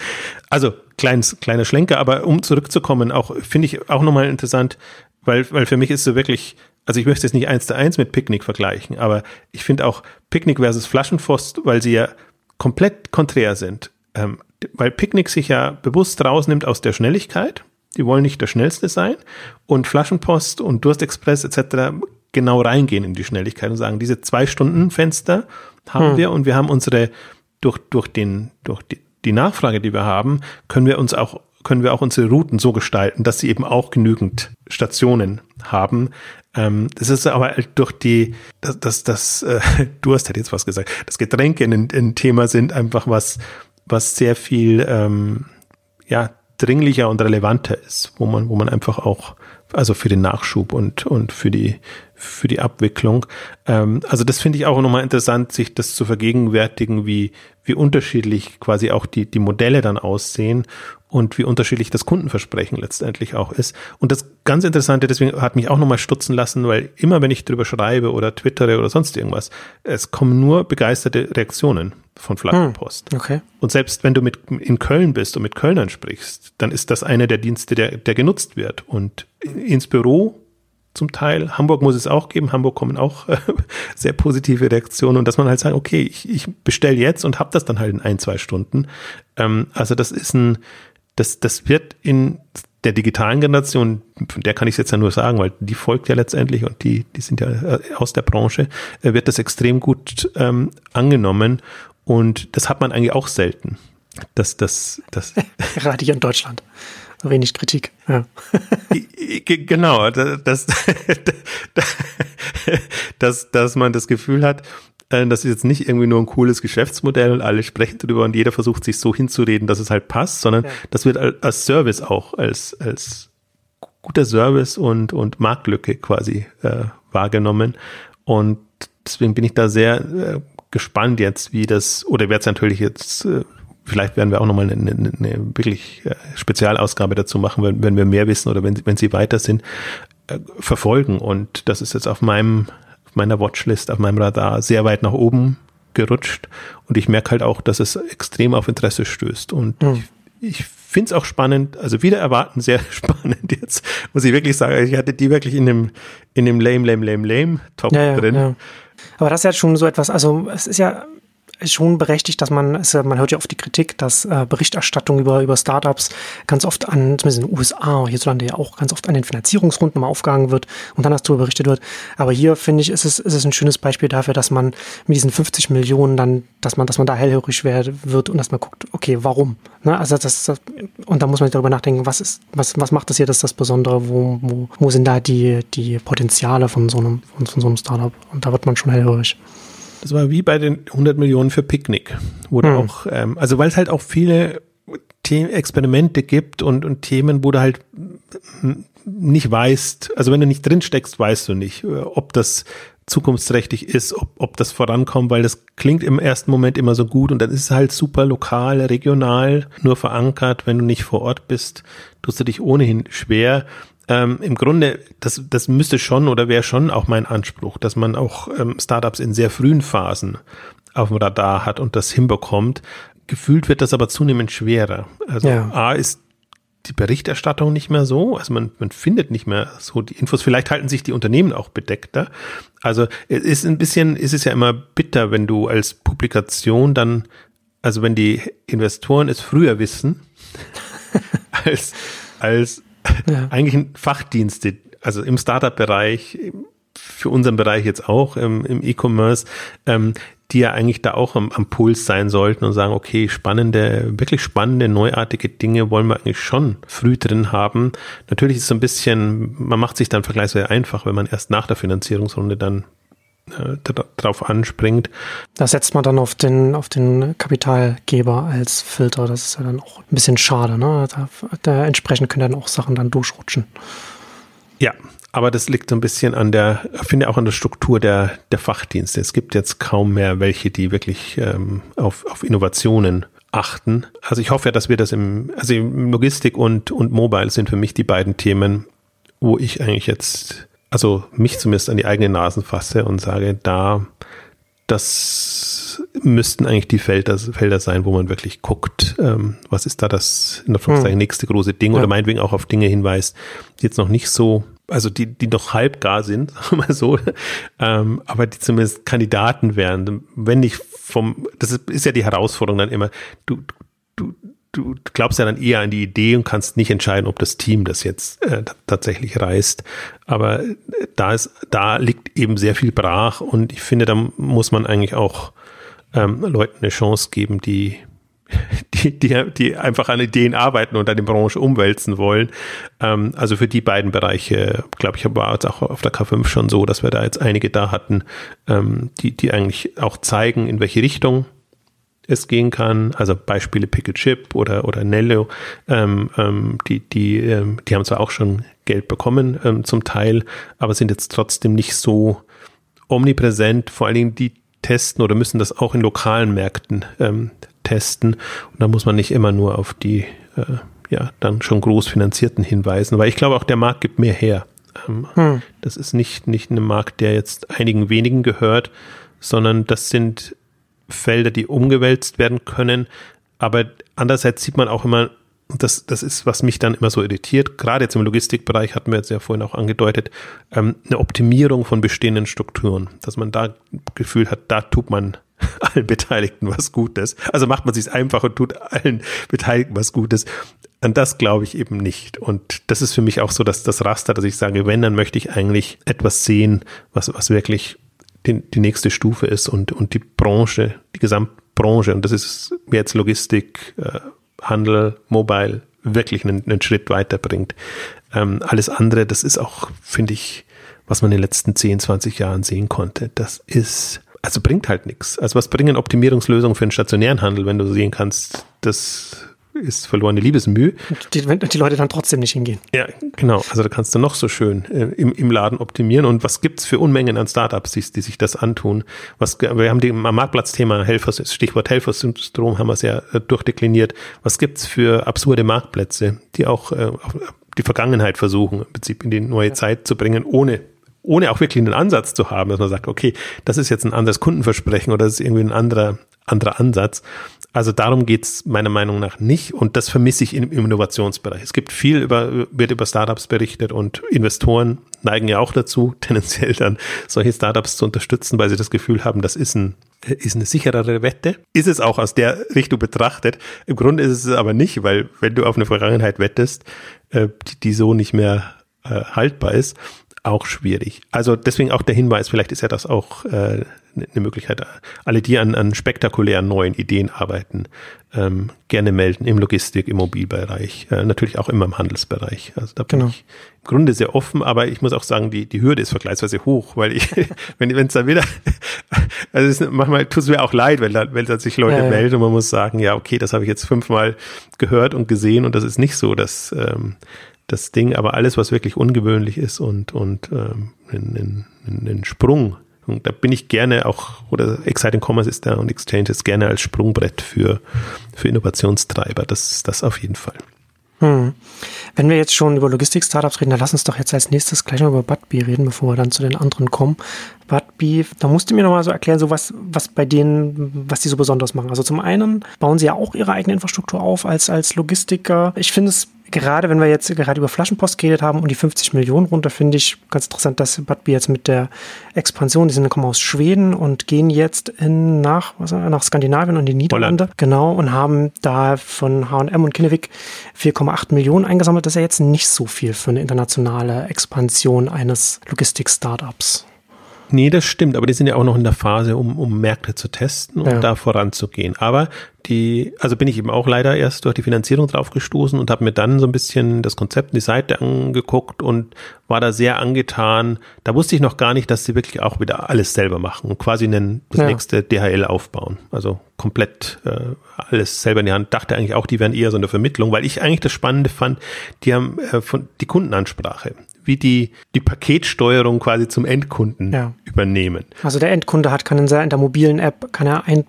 Also kleines, kleiner Schlenker, aber um zurückzukommen, auch finde ich auch nochmal interessant, weil, weil für mich ist so wirklich, also ich möchte es nicht eins zu eins mit Picknick vergleichen, aber ich finde auch Picknick versus Flaschenpost, weil sie ja komplett konträr sind. Ähm, weil Picknick sich ja bewusst rausnimmt aus der Schnelligkeit. Die wollen nicht der Schnellste sein. Und Flaschenpost und Durstexpress etc. genau reingehen in die Schnelligkeit und sagen, diese zwei Stunden Fenster haben hm. wir und wir haben unsere durch, durch den, durch die, die Nachfrage, die wir haben, können wir uns auch können wir auch unsere Routen so gestalten, dass sie eben auch genügend Stationen haben. Ähm, das ist aber durch die, das, das, das äh, Durst hätte jetzt was gesagt, das Getränke ein Thema sind einfach was, was sehr viel, ähm, ja, dringlicher und relevanter ist, wo man, wo man einfach auch, also für den Nachschub und, und für die, für die Abwicklung. Ähm, also das finde ich auch nochmal interessant, sich das zu vergegenwärtigen, wie, wie unterschiedlich quasi auch die, die Modelle dann aussehen und wie unterschiedlich das Kundenversprechen letztendlich auch ist. Und das ganz Interessante, deswegen hat mich auch nochmal stutzen lassen, weil immer wenn ich drüber schreibe oder twittere oder sonst irgendwas, es kommen nur begeisterte Reaktionen von Flaschenpost. Hm, okay. Und selbst wenn du mit in Köln bist und mit Kölnern sprichst, dann ist das einer der Dienste, der, der genutzt wird. Und ins Büro zum Teil. Hamburg muss es auch geben. Hamburg kommen auch äh, sehr positive Reaktionen und dass man halt sagt, okay, ich, ich bestelle jetzt und habe das dann halt in ein, zwei Stunden. Ähm, also das ist ein, das, das wird in der digitalen Generation, von der kann ich es jetzt ja nur sagen, weil die folgt ja letztendlich und die, die sind ja äh, aus der Branche, äh, wird das extrem gut ähm, angenommen und das hat man eigentlich auch selten. Das, das, das. Gerade hier in Deutschland wenig Kritik. Ja. genau, dass, dass, dass man das Gefühl hat, das ist jetzt nicht irgendwie nur ein cooles Geschäftsmodell und alle sprechen darüber und jeder versucht sich so hinzureden, dass es halt passt, sondern ja. das wird als Service auch, als, als guter Service und, und Marktlücke quasi äh, wahrgenommen. Und deswegen bin ich da sehr äh, gespannt jetzt, wie das, oder werde es natürlich jetzt äh, vielleicht werden wir auch nochmal eine, eine, eine wirklich äh, Spezialausgabe dazu machen, wenn, wenn wir mehr wissen oder wenn, wenn sie weiter sind, äh, verfolgen. Und das ist jetzt auf meinem, meiner Watchlist, auf meinem Radar sehr weit nach oben gerutscht. Und ich merke halt auch, dass es extrem auf Interesse stößt. Und mhm. ich, ich finde es auch spannend, also wieder erwarten sehr spannend jetzt, muss ich wirklich sagen. Ich hatte die wirklich in dem, in dem lame, lame, lame, lame Top ja, ja, drin. Ja. Aber das ist ja schon so etwas, also es ist ja schon berechtigt, dass man, es, man hört ja oft die Kritik, dass äh, Berichterstattung über, über Startups ganz oft an, zumindest in den USA, hierzulande ja auch ganz oft an den Finanzierungsrunden mal aufgegangen wird und dann darüber berichtet wird. Aber hier finde ich, ist es, ist es ein schönes Beispiel dafür, dass man mit diesen 50 Millionen dann, dass man, dass man da hellhörig wird und dass man guckt, okay, warum? Ne? Also das, das, und da muss man darüber nachdenken, was ist, was, was macht das hier, das ist das Besondere, wo, wo, wo sind da die, die Potenziale von so einem, von, von so einem Startup? Und da wird man schon hellhörig. Das war wie bei den 100 Millionen für Picknick, wo hm. auch, ähm, also weil es halt auch viele The Experimente gibt und, und Themen, wo du halt nicht weißt, also wenn du nicht drin steckst, weißt du nicht, äh, ob das zukunftsträchtig ist, ob, ob das vorankommt, weil das klingt im ersten Moment immer so gut und dann ist es halt super lokal, regional, nur verankert. Wenn du nicht vor Ort bist, tust du dich ohnehin schwer ähm, im Grunde, das, das müsste schon oder wäre schon auch mein Anspruch, dass man auch ähm, Startups in sehr frühen Phasen auf dem Radar hat und das hinbekommt. Gefühlt wird das aber zunehmend schwerer. Also ja. A ist die Berichterstattung nicht mehr so, also man, man findet nicht mehr so die Infos. Vielleicht halten sich die Unternehmen auch bedeckter. Also es ist ein bisschen, ist es ja immer bitter, wenn du als Publikation dann, also wenn die Investoren es früher wissen, als, als ja. eigentlich Fachdienste, also im Startup-Bereich, für unseren Bereich jetzt auch im, im E-Commerce, ähm, die ja eigentlich da auch am, am Puls sein sollten und sagen, okay, spannende, wirklich spannende, neuartige Dinge wollen wir eigentlich schon früh drin haben. Natürlich ist es so ein bisschen, man macht sich dann vergleichsweise einfach, wenn man erst nach der Finanzierungsrunde dann äh, drauf anspringt. Da setzt man dann auf den, auf den Kapitalgeber als Filter. Das ist ja dann auch ein bisschen schade. Ne? Da, da entsprechend können dann auch Sachen dann durchrutschen. Ja, aber das liegt so ein bisschen an der, ich finde auch an der Struktur der, der Fachdienste. Es gibt jetzt kaum mehr welche, die wirklich ähm, auf, auf Innovationen achten. Also ich hoffe ja, dass wir das im, also Logistik und, und Mobile sind für mich die beiden Themen, wo ich eigentlich jetzt also mich zumindest an die eigene Nasen fasse und sage, da, das müssten eigentlich die Felder, Felder sein, wo man wirklich guckt, ähm, was ist da das in der hm. nächste große Ding ja. oder meinetwegen auch auf Dinge hinweist, die jetzt noch nicht so, also die, die noch halb gar sind, sagen wir mal so, ähm, aber die zumindest Kandidaten wären. Wenn nicht vom, das ist, ist ja die Herausforderung dann immer, du, du, glaubst ja dann eher an die Idee und kannst nicht entscheiden, ob das Team das jetzt äh, tatsächlich reißt. Aber äh, da ist, da liegt eben sehr viel brach und ich finde, da muss man eigentlich auch ähm, Leuten eine Chance geben, die, die, die, die einfach an Ideen arbeiten und an die Branche umwälzen wollen. Ähm, also für die beiden Bereiche, glaube ich, war es auch auf der K5 schon so, dass wir da jetzt einige da hatten, ähm, die, die eigentlich auch zeigen, in welche Richtung es gehen kann. Also Beispiele Pickle Chip oder, oder Nello, ähm, ähm, die, die, ähm, die haben zwar auch schon Geld bekommen ähm, zum Teil, aber sind jetzt trotzdem nicht so omnipräsent. Vor allen Dingen die testen oder müssen das auch in lokalen Märkten ähm, testen. Und da muss man nicht immer nur auf die äh, ja dann schon groß finanzierten hinweisen, weil ich glaube auch der Markt gibt mehr her. Ähm, hm. Das ist nicht, nicht ein Markt, der jetzt einigen wenigen gehört, sondern das sind Felder, die umgewälzt werden können. Aber andererseits sieht man auch immer, das, das ist, was mich dann immer so irritiert, gerade jetzt im Logistikbereich hatten wir jetzt ja vorhin auch angedeutet, ähm, eine Optimierung von bestehenden Strukturen, dass man da Gefühl hat, da tut man allen Beteiligten was Gutes. Also macht man sich einfach und tut allen Beteiligten was Gutes. Und das glaube ich eben nicht. Und das ist für mich auch so, dass das Raster, dass ich sage, wenn, dann möchte ich eigentlich etwas sehen, was, was wirklich die, die nächste Stufe ist und, und die Branche, die Gesamtbranche, und das ist jetzt Logistik, äh, Handel, Mobile, wirklich einen, einen Schritt weiterbringt. Ähm, alles andere, das ist auch, finde ich, was man in den letzten 10, 20 Jahren sehen konnte. Das ist, also bringt halt nichts. Also was bringen Optimierungslösungen für den stationären Handel, wenn du sehen kannst, das ist verlorene Liebesmühe. Die, die Leute dann trotzdem nicht hingehen. Ja, genau. Also da kannst du noch so schön äh, im, im Laden optimieren. Und was gibt's für Unmengen an Startups, die, die sich das antun? Was, wir haben die, am Marktplatzthema Helfers, Stichwort Helfersyndrom haben wir sehr äh, durchdekliniert. Was gibt's für absurde Marktplätze, die auch äh, die Vergangenheit versuchen, im Prinzip in die neue ja. Zeit zu bringen, ohne ohne auch wirklich einen Ansatz zu haben, dass man sagt, okay, das ist jetzt ein anderes Kundenversprechen oder das ist irgendwie ein anderer, anderer Ansatz. Also darum geht's meiner Meinung nach nicht und das vermisse ich im, Innovationsbereich. Es gibt viel über, wird über Startups berichtet und Investoren neigen ja auch dazu, tendenziell dann solche Startups zu unterstützen, weil sie das Gefühl haben, das ist ein ist eine sicherere Wette. Ist es auch aus der Richtung betrachtet. Im Grunde ist es aber nicht, weil wenn du auf eine Vergangenheit wettest, äh, die, die so nicht mehr äh, haltbar ist, auch schwierig. Also deswegen auch der Hinweis, vielleicht ist ja das auch äh, eine Möglichkeit. Alle, die an, an spektakulären neuen Ideen arbeiten, ähm, gerne melden im Logistik, im Mobilbereich, äh, natürlich auch immer im Handelsbereich. Also da bin genau. ich im Grunde sehr offen, aber ich muss auch sagen, die, die Hürde ist vergleichsweise hoch, weil ich, wenn es da wieder, also es ist, manchmal tut es mir auch leid, wenn da, wenn da sich Leute ja. melden und man muss sagen, ja, okay, das habe ich jetzt fünfmal gehört und gesehen und das ist nicht so, dass ähm, das Ding, aber alles, was wirklich ungewöhnlich ist und, und ähm, einen, einen Sprung, und da bin ich gerne auch, oder Exciting Commerce ist da und Exchanges gerne als Sprungbrett für, für Innovationstreiber, das, das auf jeden Fall. Hm. Wenn wir jetzt schon über Logistik-Startups reden, dann lass uns doch jetzt als nächstes gleich noch über Budbee reden, bevor wir dann zu den anderen kommen. Budbee, da musst du mir nochmal so erklären, so was, was bei denen, was die so besonders machen. Also zum einen bauen sie ja auch ihre eigene Infrastruktur auf als, als Logistiker. Ich finde es gerade wenn wir jetzt gerade über Flaschenpost geredet haben und die 50 Millionen runter, finde ich ganz interessant, dass Budbee jetzt mit der Expansion, die sind kommen aus Schweden und gehen jetzt in, nach, was, nach Skandinavien und die Niederlande. Holland. Genau, und haben da von H&M und Kinnevik 4,8 Millionen eingesammelt. Das ist ja jetzt nicht so viel für eine internationale Expansion eines Logistik-Startups. Nee, das stimmt, aber die sind ja auch noch in der Phase, um, um Märkte zu testen und ja. da voranzugehen. Aber die, also bin ich eben auch leider erst durch die Finanzierung drauf gestoßen und habe mir dann so ein bisschen das Konzept, die Seite angeguckt und war da sehr angetan. Da wusste ich noch gar nicht, dass sie wirklich auch wieder alles selber machen und quasi einen, das ja. nächste DHL aufbauen. Also komplett äh, alles selber in die Hand. Dachte eigentlich auch, die wären eher so eine Vermittlung, weil ich eigentlich das Spannende fand, die haben äh, von die Kundenansprache wie die, die Paketsteuerung quasi zum Endkunden ja. übernehmen. Also der Endkunde hat, kann in der mobilen App, kann er ein,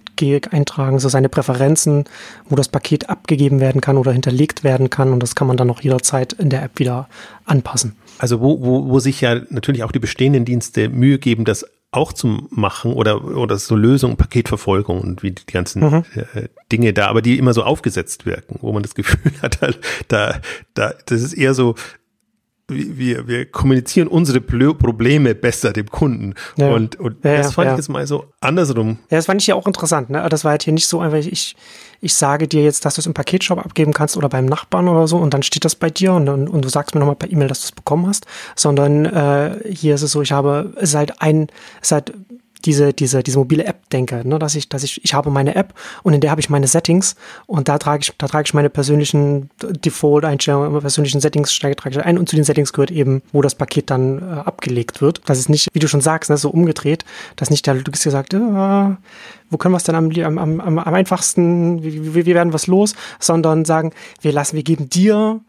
eintragen, so seine Präferenzen, wo das Paket abgegeben werden kann oder hinterlegt werden kann und das kann man dann auch jederzeit in der App wieder anpassen. Also wo, wo, wo sich ja natürlich auch die bestehenden Dienste Mühe geben, das auch zu machen oder, oder so Lösungen, Paketverfolgung und wie die ganzen mhm. äh, Dinge da, aber die immer so aufgesetzt wirken, wo man das Gefühl hat, da, da, das ist eher so, wir, wir kommunizieren unsere Probleme besser dem Kunden. Ja. Und, und ja, das fand ja. ich jetzt mal so andersrum. Ja, das fand ich ja auch interessant. Ne? Das war halt hier nicht so einfach, ich, ich sage dir jetzt, dass du es im Paketshop abgeben kannst oder beim Nachbarn oder so und dann steht das bei dir und, und, und du sagst mir nochmal per E-Mail, dass du es bekommen hast, sondern äh, hier ist es so, ich habe, es ist halt ein, es ist halt diese, diese, diese mobile App denke, ne? dass ich, dass ich, ich habe meine App und in der habe ich meine Settings und da trage ich, da trage ich meine persönlichen Default-Einstellungen, meine persönlichen Settings trage ich ein und zu den Settings gehört eben, wo das Paket dann äh, abgelegt wird. Das ist nicht, wie du schon sagst, ne, so umgedreht, dass nicht der, bist gesagt, äh, wo können wir es denn am, am, am, am einfachsten, wie, wie, wie werden wir es los, sondern sagen, wir lassen, wir geben dir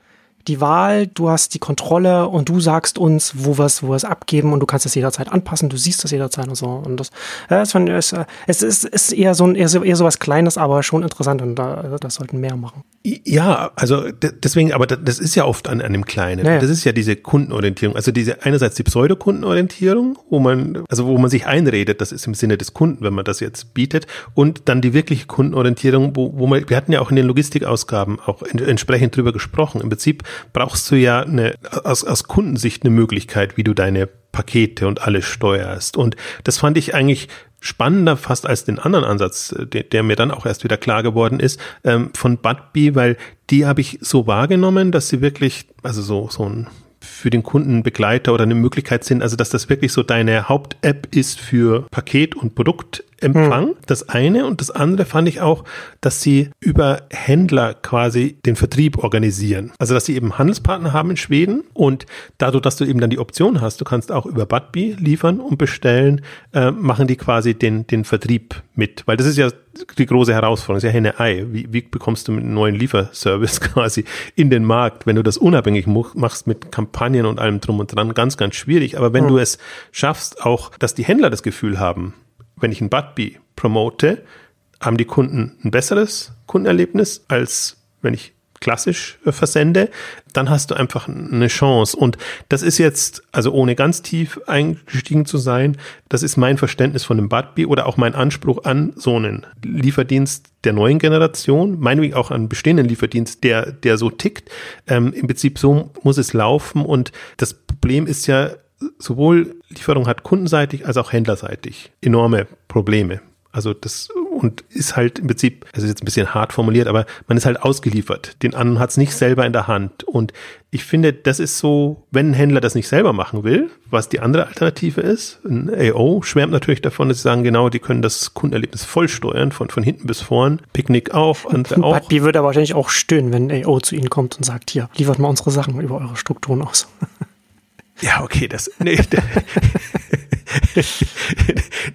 die Wahl, du hast die Kontrolle und du sagst uns, wo wir es wo wir's abgeben und du kannst es jederzeit anpassen, du siehst das jederzeit und so. Und das, ja, das fand, es, es ist, ist eher so ein eher so, eher so was Kleines, aber schon interessant und da, das sollten mehr machen. Ja, also deswegen, aber das ist ja oft an, an dem Kleinen. Ja, Das ist ja diese Kundenorientierung. Also diese einerseits die Pseudo-Kundenorientierung, wo man, also wo man sich einredet, das ist im Sinne des Kunden, wenn man das jetzt bietet, und dann die wirkliche Kundenorientierung, wo, wo man, wir hatten ja auch in den Logistikausgaben auch entsprechend drüber gesprochen. Im Prinzip brauchst du ja eine, aus, aus Kundensicht eine Möglichkeit, wie du deine Pakete und alles steuerst. Und das fand ich eigentlich spannender fast als den anderen Ansatz, äh, der, der mir dann auch erst wieder klar geworden ist, ähm, von Budbee, weil die habe ich so wahrgenommen, dass sie wirklich, also so, so ein für den Kunden Begleiter oder eine Möglichkeit sind, also dass das wirklich so deine Haupt-App ist für Paket- und Produktempfang. Hm. Das eine und das andere fand ich auch, dass sie über Händler quasi den Vertrieb organisieren. Also dass sie eben Handelspartner haben in Schweden und dadurch, dass du eben dann die Option hast, du kannst auch über Budbee liefern und bestellen, äh, machen die quasi den, den Vertrieb mit. Weil das ist ja die große Herausforderung, das ist ja Henne-Ei. Wie, wie bekommst du mit einem neuen Lieferservice quasi in den Markt, wenn du das unabhängig machst mit Kampagnen und allem drum und dran, ganz, ganz schwierig. Aber wenn mhm. du es schaffst, auch, dass die Händler das Gefühl haben, wenn ich ein Budbee promote, haben die Kunden ein besseres Kundenerlebnis, als wenn ich klassisch äh, versende, dann hast du einfach eine Chance. Und das ist jetzt, also ohne ganz tief eingestiegen zu sein, das ist mein Verständnis von dem Budbee oder auch mein Anspruch an so einen Lieferdienst der neuen Generation, meinetwegen auch an bestehenden Lieferdienst, der, der so tickt. Ähm, Im Prinzip so muss es laufen. Und das Problem ist ja, sowohl Lieferung hat kundenseitig als auch händlerseitig enorme Probleme. Also das und ist halt im Prinzip, also jetzt ein bisschen hart formuliert, aber man ist halt ausgeliefert. Den anderen hat es nicht selber in der Hand. Und ich finde, das ist so, wenn ein Händler das nicht selber machen will, was die andere Alternative ist, ein AO schwärmt natürlich davon, dass sie sagen, genau, die können das Kundenerlebnis voll steuern, von, von hinten bis vorn. Picknick auch, andere auch. Die würde aber wahrscheinlich auch stöhnen, wenn AO zu ihnen kommt und sagt, hier, liefert mal unsere Sachen über eure Strukturen aus. Ja, okay, das, nee,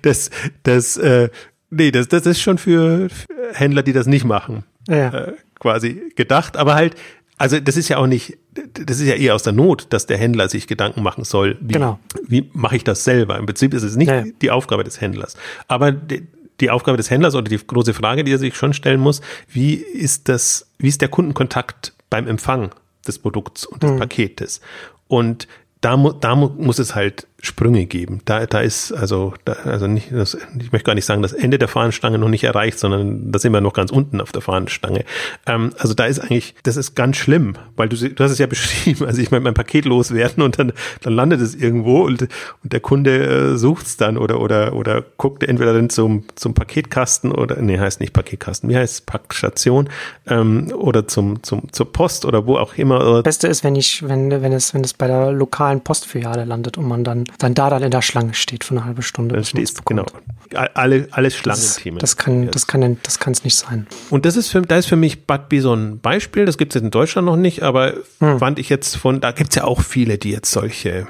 das, das, äh, nee, das, das ist schon für Händler, die das nicht machen, ja. äh, quasi gedacht. Aber halt, also das ist ja auch nicht, das ist ja eher aus der Not, dass der Händler sich Gedanken machen soll, wie, genau. wie mache ich das selber. Im Prinzip ist es nicht ja. die Aufgabe des Händlers. Aber die, die Aufgabe des Händlers oder die große Frage, die er sich schon stellen muss, wie ist das, wie ist der Kundenkontakt beim Empfang des Produkts und des mhm. Paketes? Und da, mu da mu muss es halt Sprünge geben. Da, da ist also, da, also nicht, das, ich möchte gar nicht sagen, das Ende der Fahnenstange noch nicht erreicht, sondern da sind wir noch ganz unten auf der Fahnenstange. Ähm, also da ist eigentlich, das ist ganz schlimm, weil du, du hast es ja beschrieben. Also ich meine, mein Paket loswerden und dann, dann landet es irgendwo und, und der Kunde äh, sucht es dann oder oder oder guckt entweder dann zum zum Paketkasten oder nee heißt nicht Paketkasten, wie heißt Packstation ähm, oder zum zum zur Post oder wo auch immer. Das Beste ist, wenn ich wenn wenn es wenn es bei der lokalen Postfiliale landet und man dann dann da dann in der Schlange steht für eine halbe Stunde. Dann stehst, genau. Alle, alles Schlangenthemen. Das, das kann, das kann, das kann es nicht sein. Und das ist für, da ist für mich Budbee so ein Beispiel. Das gibt es in Deutschland noch nicht, aber hm. fand ich jetzt von, da gibt es ja auch viele, die jetzt solche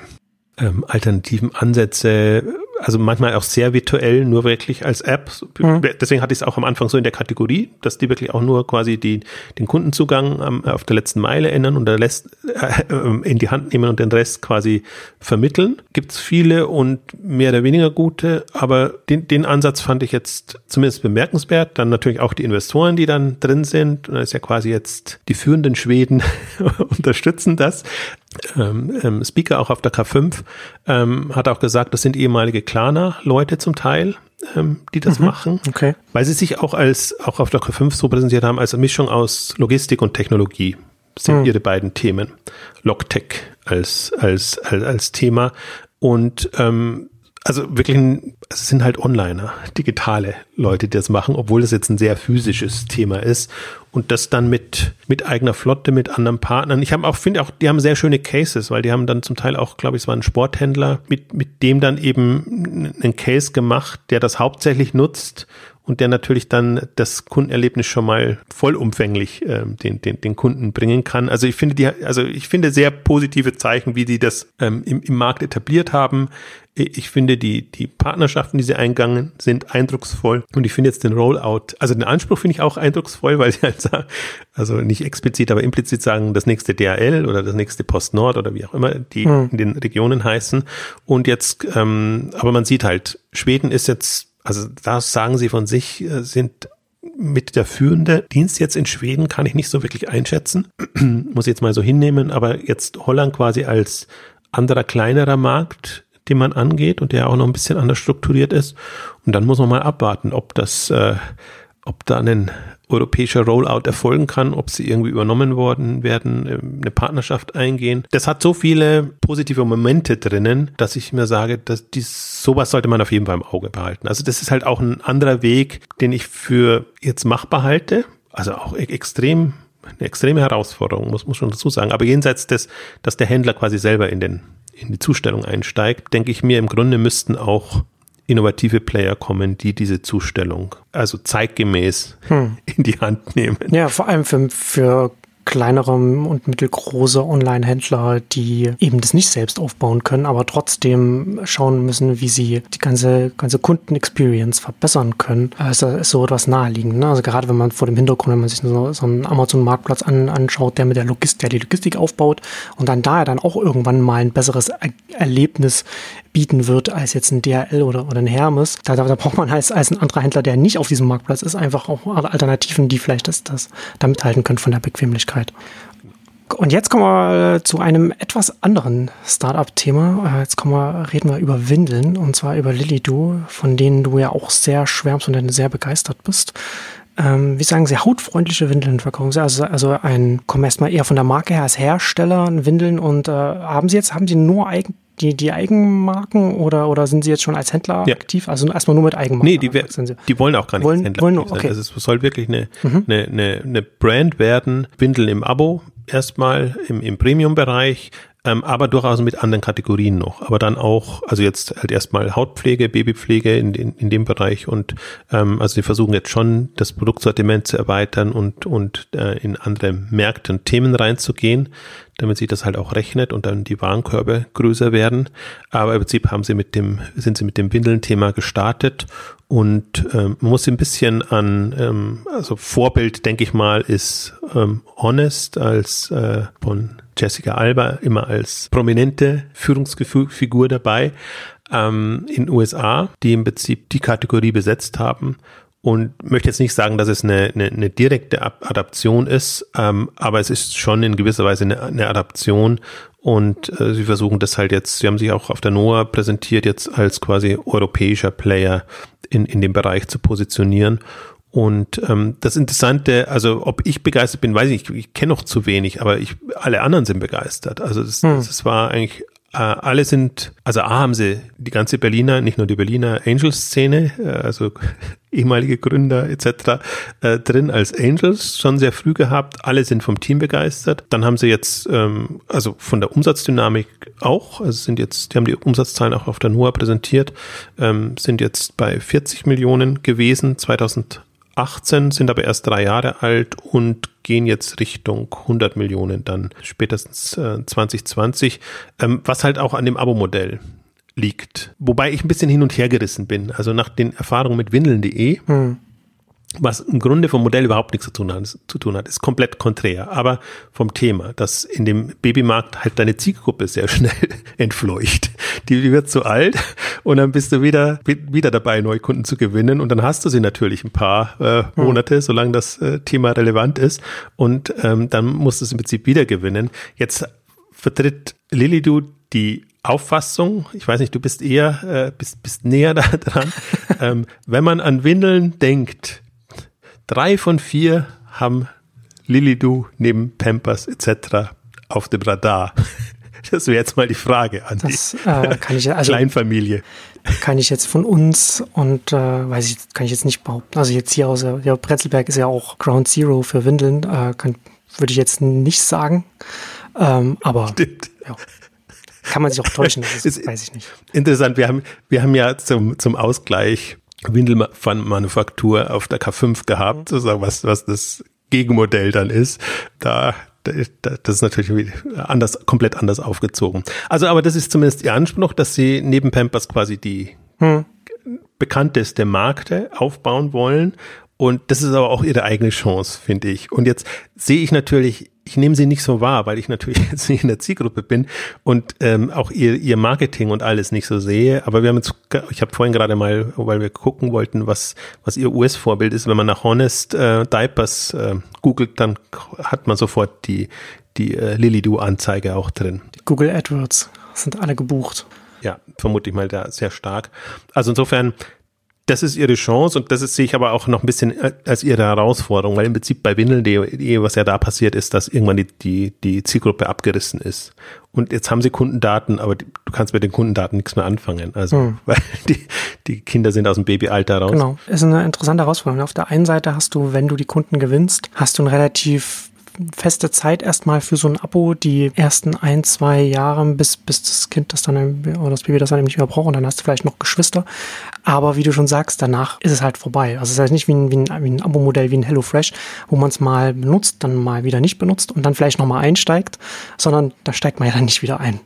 ähm, alternativen Ansätze also manchmal auch sehr virtuell, nur wirklich als App. Mhm. Deswegen hatte ich es auch am Anfang so in der Kategorie, dass die wirklich auch nur quasi die, den Kundenzugang am, auf der letzten Meile ändern und der Rest äh, in die Hand nehmen und den Rest quasi vermitteln. Gibt es viele und mehr oder weniger gute, aber den, den Ansatz fand ich jetzt zumindest bemerkenswert. Dann natürlich auch die Investoren, die dann drin sind. Und da ist ja quasi jetzt die führenden Schweden unterstützen das. Ähm, ähm, Speaker auch auf der K5 ähm, hat auch gesagt, das sind ehemalige Klarna-Leute zum Teil, ähm, die das mhm, machen, okay. weil sie sich auch als auch auf der K5 so präsentiert haben als eine Mischung aus Logistik und Technologie. Sind mhm. ihre beiden Themen. Logtech als als als, als Thema und ähm, also wirklich, es sind halt Onliner, digitale Leute, die das machen, obwohl das jetzt ein sehr physisches Thema ist und das dann mit mit eigener Flotte, mit anderen Partnern. Ich habe auch finde auch, die haben sehr schöne Cases, weil die haben dann zum Teil auch, glaube ich, es war ein Sporthändler mit mit dem dann eben einen Case gemacht, der das hauptsächlich nutzt und der natürlich dann das Kundenerlebnis schon mal vollumfänglich äh, den, den, den Kunden bringen kann. Also ich finde die, also ich finde sehr positive Zeichen, wie die das ähm, im, im Markt etabliert haben. Ich finde die, die Partnerschaften, die sie eingegangen sind, eindrucksvoll. Und ich finde jetzt den Rollout, also den Anspruch finde ich auch eindrucksvoll, weil sie halt sagen, also nicht explizit, aber implizit sagen, das nächste DHL oder das nächste Post Nord oder wie auch immer die hm. in den Regionen heißen. Und jetzt, ähm, aber man sieht halt, Schweden ist jetzt also das sagen sie von sich, äh, sind mit der führende Dienst jetzt in Schweden kann ich nicht so wirklich einschätzen. Muss ich jetzt mal so hinnehmen, aber jetzt Holland quasi als anderer kleinerer Markt, den man angeht und der auch noch ein bisschen anders strukturiert ist. Und dann muss man mal abwarten, ob das, äh, ob da ein europäischer Rollout erfolgen kann, ob sie irgendwie übernommen worden werden, äh, eine Partnerschaft eingehen. Das hat so viele positive Momente drinnen, dass ich mir sage, dass dies, sowas sollte man auf jeden Fall im Auge behalten. Also das ist halt auch ein anderer Weg, den ich für jetzt machbar halte. Also auch e-, extrem eine extreme Herausforderung, muss man schon dazu sagen. Aber jenseits des, dass der Händler quasi selber in den in die Zustellung einsteigt, denke ich mir, im Grunde müssten auch innovative Player kommen, die diese Zustellung also zeitgemäß hm. in die Hand nehmen. Ja, vor allem für, für kleinere und mittelgroße Online-Händler, die eben das nicht selbst aufbauen können, aber trotzdem schauen müssen, wie sie die ganze, ganze Kunden-Experience verbessern können. Also ist so etwas naheliegend. Ne? Also gerade wenn man vor dem Hintergrund, wenn man sich so, so einen Amazon-Marktplatz an, anschaut, der mit der Logistik, der die Logistik aufbaut und dann da dann auch irgendwann mal ein besseres er Erlebnis bieten wird als jetzt ein DHL oder, oder ein Hermes. Da, da, da braucht man als, als ein anderer Händler, der nicht auf diesem Marktplatz ist, einfach auch Alternativen, die vielleicht das, das da mithalten können von der Bequemlichkeit. Und jetzt kommen wir äh, zu einem etwas anderen Startup-Thema. Äh, jetzt kommen wir, reden wir über Windeln und zwar über Lilidoo, von denen du ja auch sehr schwärmst und sehr begeistert bist. Ähm, wie sagen Sie, hautfreundliche Windeln verkaufen Sie? Also, also ein, kommen erstmal eher von der Marke her als Hersteller Windeln und äh, haben Sie jetzt, haben Sie nur eigen, die, die Eigenmarken oder, oder sind Sie jetzt schon als Händler ja. aktiv? Also erstmal nur mit Eigenmarken? Nee, die, die wollen auch gar nicht wollen, als Händler wollen, aktiv okay. Also es soll wirklich eine, mhm. eine, eine, eine Brand werden, Windeln im Abo erstmal im, im Premium-Bereich, ähm, aber durchaus mit anderen Kategorien noch. Aber dann auch, also jetzt halt erstmal Hautpflege, Babypflege in, in, in dem Bereich und ähm, also sie versuchen jetzt schon das Produktsortiment zu erweitern und, und äh, in andere Märkte und Themen reinzugehen, damit sich das halt auch rechnet und dann die Warenkörbe größer werden. Aber im Prinzip haben sie mit dem, sind sie mit dem Windeln-Thema gestartet und ähm, man muss ein bisschen an, ähm, also Vorbild, denke ich mal, ist ähm, Honest als äh, von Jessica Alba immer als prominente Führungsfigur dabei ähm, in USA, die im Prinzip die Kategorie besetzt haben. Und möchte jetzt nicht sagen, dass es eine, eine, eine direkte Adaption ist, ähm, aber es ist schon in gewisser Weise eine, eine Adaption. Und äh, sie versuchen das halt jetzt, sie haben sich auch auf der NOAA präsentiert, jetzt als quasi europäischer Player in, in dem Bereich zu positionieren und ähm, das Interessante, also ob ich begeistert bin, weiß ich, ich, ich kenne noch zu wenig, aber ich, alle anderen sind begeistert. Also das, hm. das war eigentlich, äh, alle sind, also A haben sie die ganze Berliner, nicht nur die Berliner Angels-Szene, äh, also ehemalige Gründer etc. Äh, drin als Angels schon sehr früh gehabt. Alle sind vom Team begeistert. Dann haben sie jetzt, ähm, also von der Umsatzdynamik auch, also sind jetzt, die haben die Umsatzzahlen auch auf der NOAA präsentiert, ähm, sind jetzt bei 40 Millionen gewesen 2000 18, sind aber erst drei Jahre alt und gehen jetzt Richtung 100 Millionen dann spätestens äh, 2020, ähm, was halt auch an dem Abo-Modell liegt. Wobei ich ein bisschen hin und her gerissen bin. Also nach den Erfahrungen mit Windeln.de hm was im Grunde vom Modell überhaupt nichts zu tun, hat, zu tun hat, ist komplett konträr. Aber vom Thema, dass in dem Babymarkt halt deine Zielgruppe sehr schnell entfleucht. Die, die wird zu alt und dann bist du wieder, wieder dabei, Neukunden zu gewinnen und dann hast du sie natürlich ein paar äh, hm. Monate, hm. solange das äh, Thema relevant ist und ähm, dann musst du es im Prinzip wieder gewinnen. Jetzt vertritt Lilidu die Auffassung, ich weiß nicht, du bist eher, äh, bist, bist näher da dran, ähm, wenn man an Windeln denkt, Drei von vier haben Lilidu neben Pampers etc. auf dem Radar. Das wäre jetzt mal die Frage an das, die äh, kann ich, also, Kleinfamilie. Kann ich jetzt von uns und äh, weiß ich, kann ich jetzt nicht behaupten. Also jetzt hier aus ja, Bretzelberg ist ja auch Ground Zero für Windeln, äh, würde ich jetzt nicht sagen. Ähm, aber Stimmt. Ja, kann man sich auch täuschen, das ist, weiß ich nicht. Interessant, wir haben, wir haben ja zum, zum Ausgleich Windelmanufaktur auf der K5 gehabt, mhm. sozusagen, was, was das Gegenmodell dann ist. Da, das ist natürlich anders, komplett anders aufgezogen. Also, aber das ist zumindest ihr Anspruch, dass sie neben Pampers quasi die hm. bekannteste Markte aufbauen wollen. Und das ist aber auch ihre eigene Chance, finde ich. Und jetzt sehe ich natürlich ich nehme sie nicht so wahr, weil ich natürlich jetzt nicht in der Zielgruppe bin und ähm, auch ihr, ihr Marketing und alles nicht so sehe. Aber wir haben jetzt, ich habe vorhin gerade mal, weil wir gucken wollten, was, was ihr US-Vorbild ist, wenn man nach Honest äh, Diapers äh, googelt, dann hat man sofort die, die äh, Lilido-Anzeige auch drin. Die Google AdWords sind alle gebucht. Ja, vermute ich mal da sehr stark. Also insofern, das ist ihre Chance und das ist, sehe ich aber auch noch ein bisschen äh, als ihre Herausforderung, weil im Prinzip bei Windeln.de, was ja da passiert ist, dass irgendwann die, die, die Zielgruppe abgerissen ist. Und jetzt haben sie Kundendaten, aber die, du kannst mit den Kundendaten nichts mehr anfangen. Also, hm. weil die, die Kinder sind aus dem Babyalter raus. Genau. Ist eine interessante Herausforderung. Auf der einen Seite hast du, wenn du die Kunden gewinnst, hast du ein relativ feste Zeit erstmal für so ein Abo, die ersten ein, zwei Jahre, bis, bis das Kind das dann oder das Baby das dann nicht mehr braucht und dann hast du vielleicht noch Geschwister. Aber wie du schon sagst, danach ist es halt vorbei. Also es ist halt nicht wie ein, wie ein, wie ein Abo-Modell wie ein HelloFresh, wo man es mal benutzt, dann mal wieder nicht benutzt und dann vielleicht nochmal einsteigt, sondern da steigt man ja dann nicht wieder ein,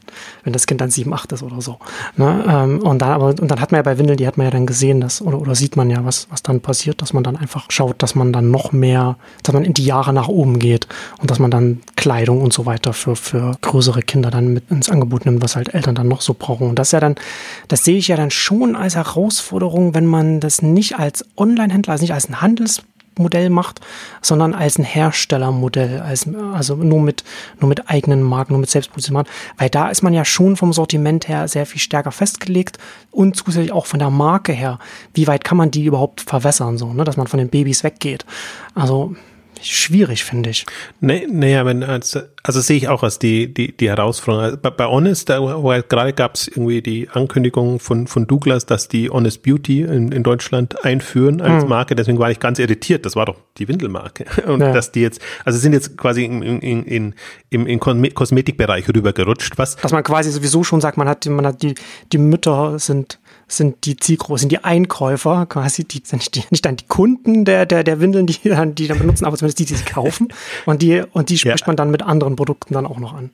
wenn das Kind dann sieben, acht ist oder so. Ne? Ähm, und dann aber, und dann hat man ja bei Windeln, die hat man ja dann gesehen, dass, oder, oder sieht man ja, was, was dann passiert, dass man dann einfach schaut, dass man dann noch mehr, dass man in die Jahre nach oben geht und dass man dann Kleidung und so weiter für, für größere Kinder dann mit ins Angebot nimmt, was halt Eltern dann noch so brauchen. Und das ja dann, das sehe ich ja dann schon als Herausforderung, wenn man das nicht als Online-Händler, also nicht als ein Handelsmodell macht, sondern als ein Herstellermodell, als, also nur mit, nur mit eigenen Marken, nur mit selbstproduzierten Marken, weil da ist man ja schon vom Sortiment her sehr viel stärker festgelegt und zusätzlich auch von der Marke her. Wie weit kann man die überhaupt verwässern, so, ne, dass man von den Babys weggeht? Also, schwierig, finde ich. Nee, naja, wenn, also, also sehe ich auch als die, die, die Herausforderung. Also bei, bei Honest, da gerade gab es irgendwie die Ankündigung von, von Douglas, dass die Honest Beauty in, in Deutschland einführen als hm. Marke. Deswegen war ich ganz irritiert. Das war doch die Windelmarke. Und ja. dass die jetzt, also sind jetzt quasi in, in, in, im, im Kosmetikbereich rübergerutscht. Was, dass man quasi sowieso schon sagt, man hat, man hat die, die Mütter sind sind die Zielgruppe, sind die Einkäufer quasi, die sind nicht, die, nicht dann die Kunden der, der, der Windeln, die dann, die dann benutzen, aber zumindest die, die sie kaufen. Und die, und die spricht ja. man dann mit anderen Produkten dann auch noch an.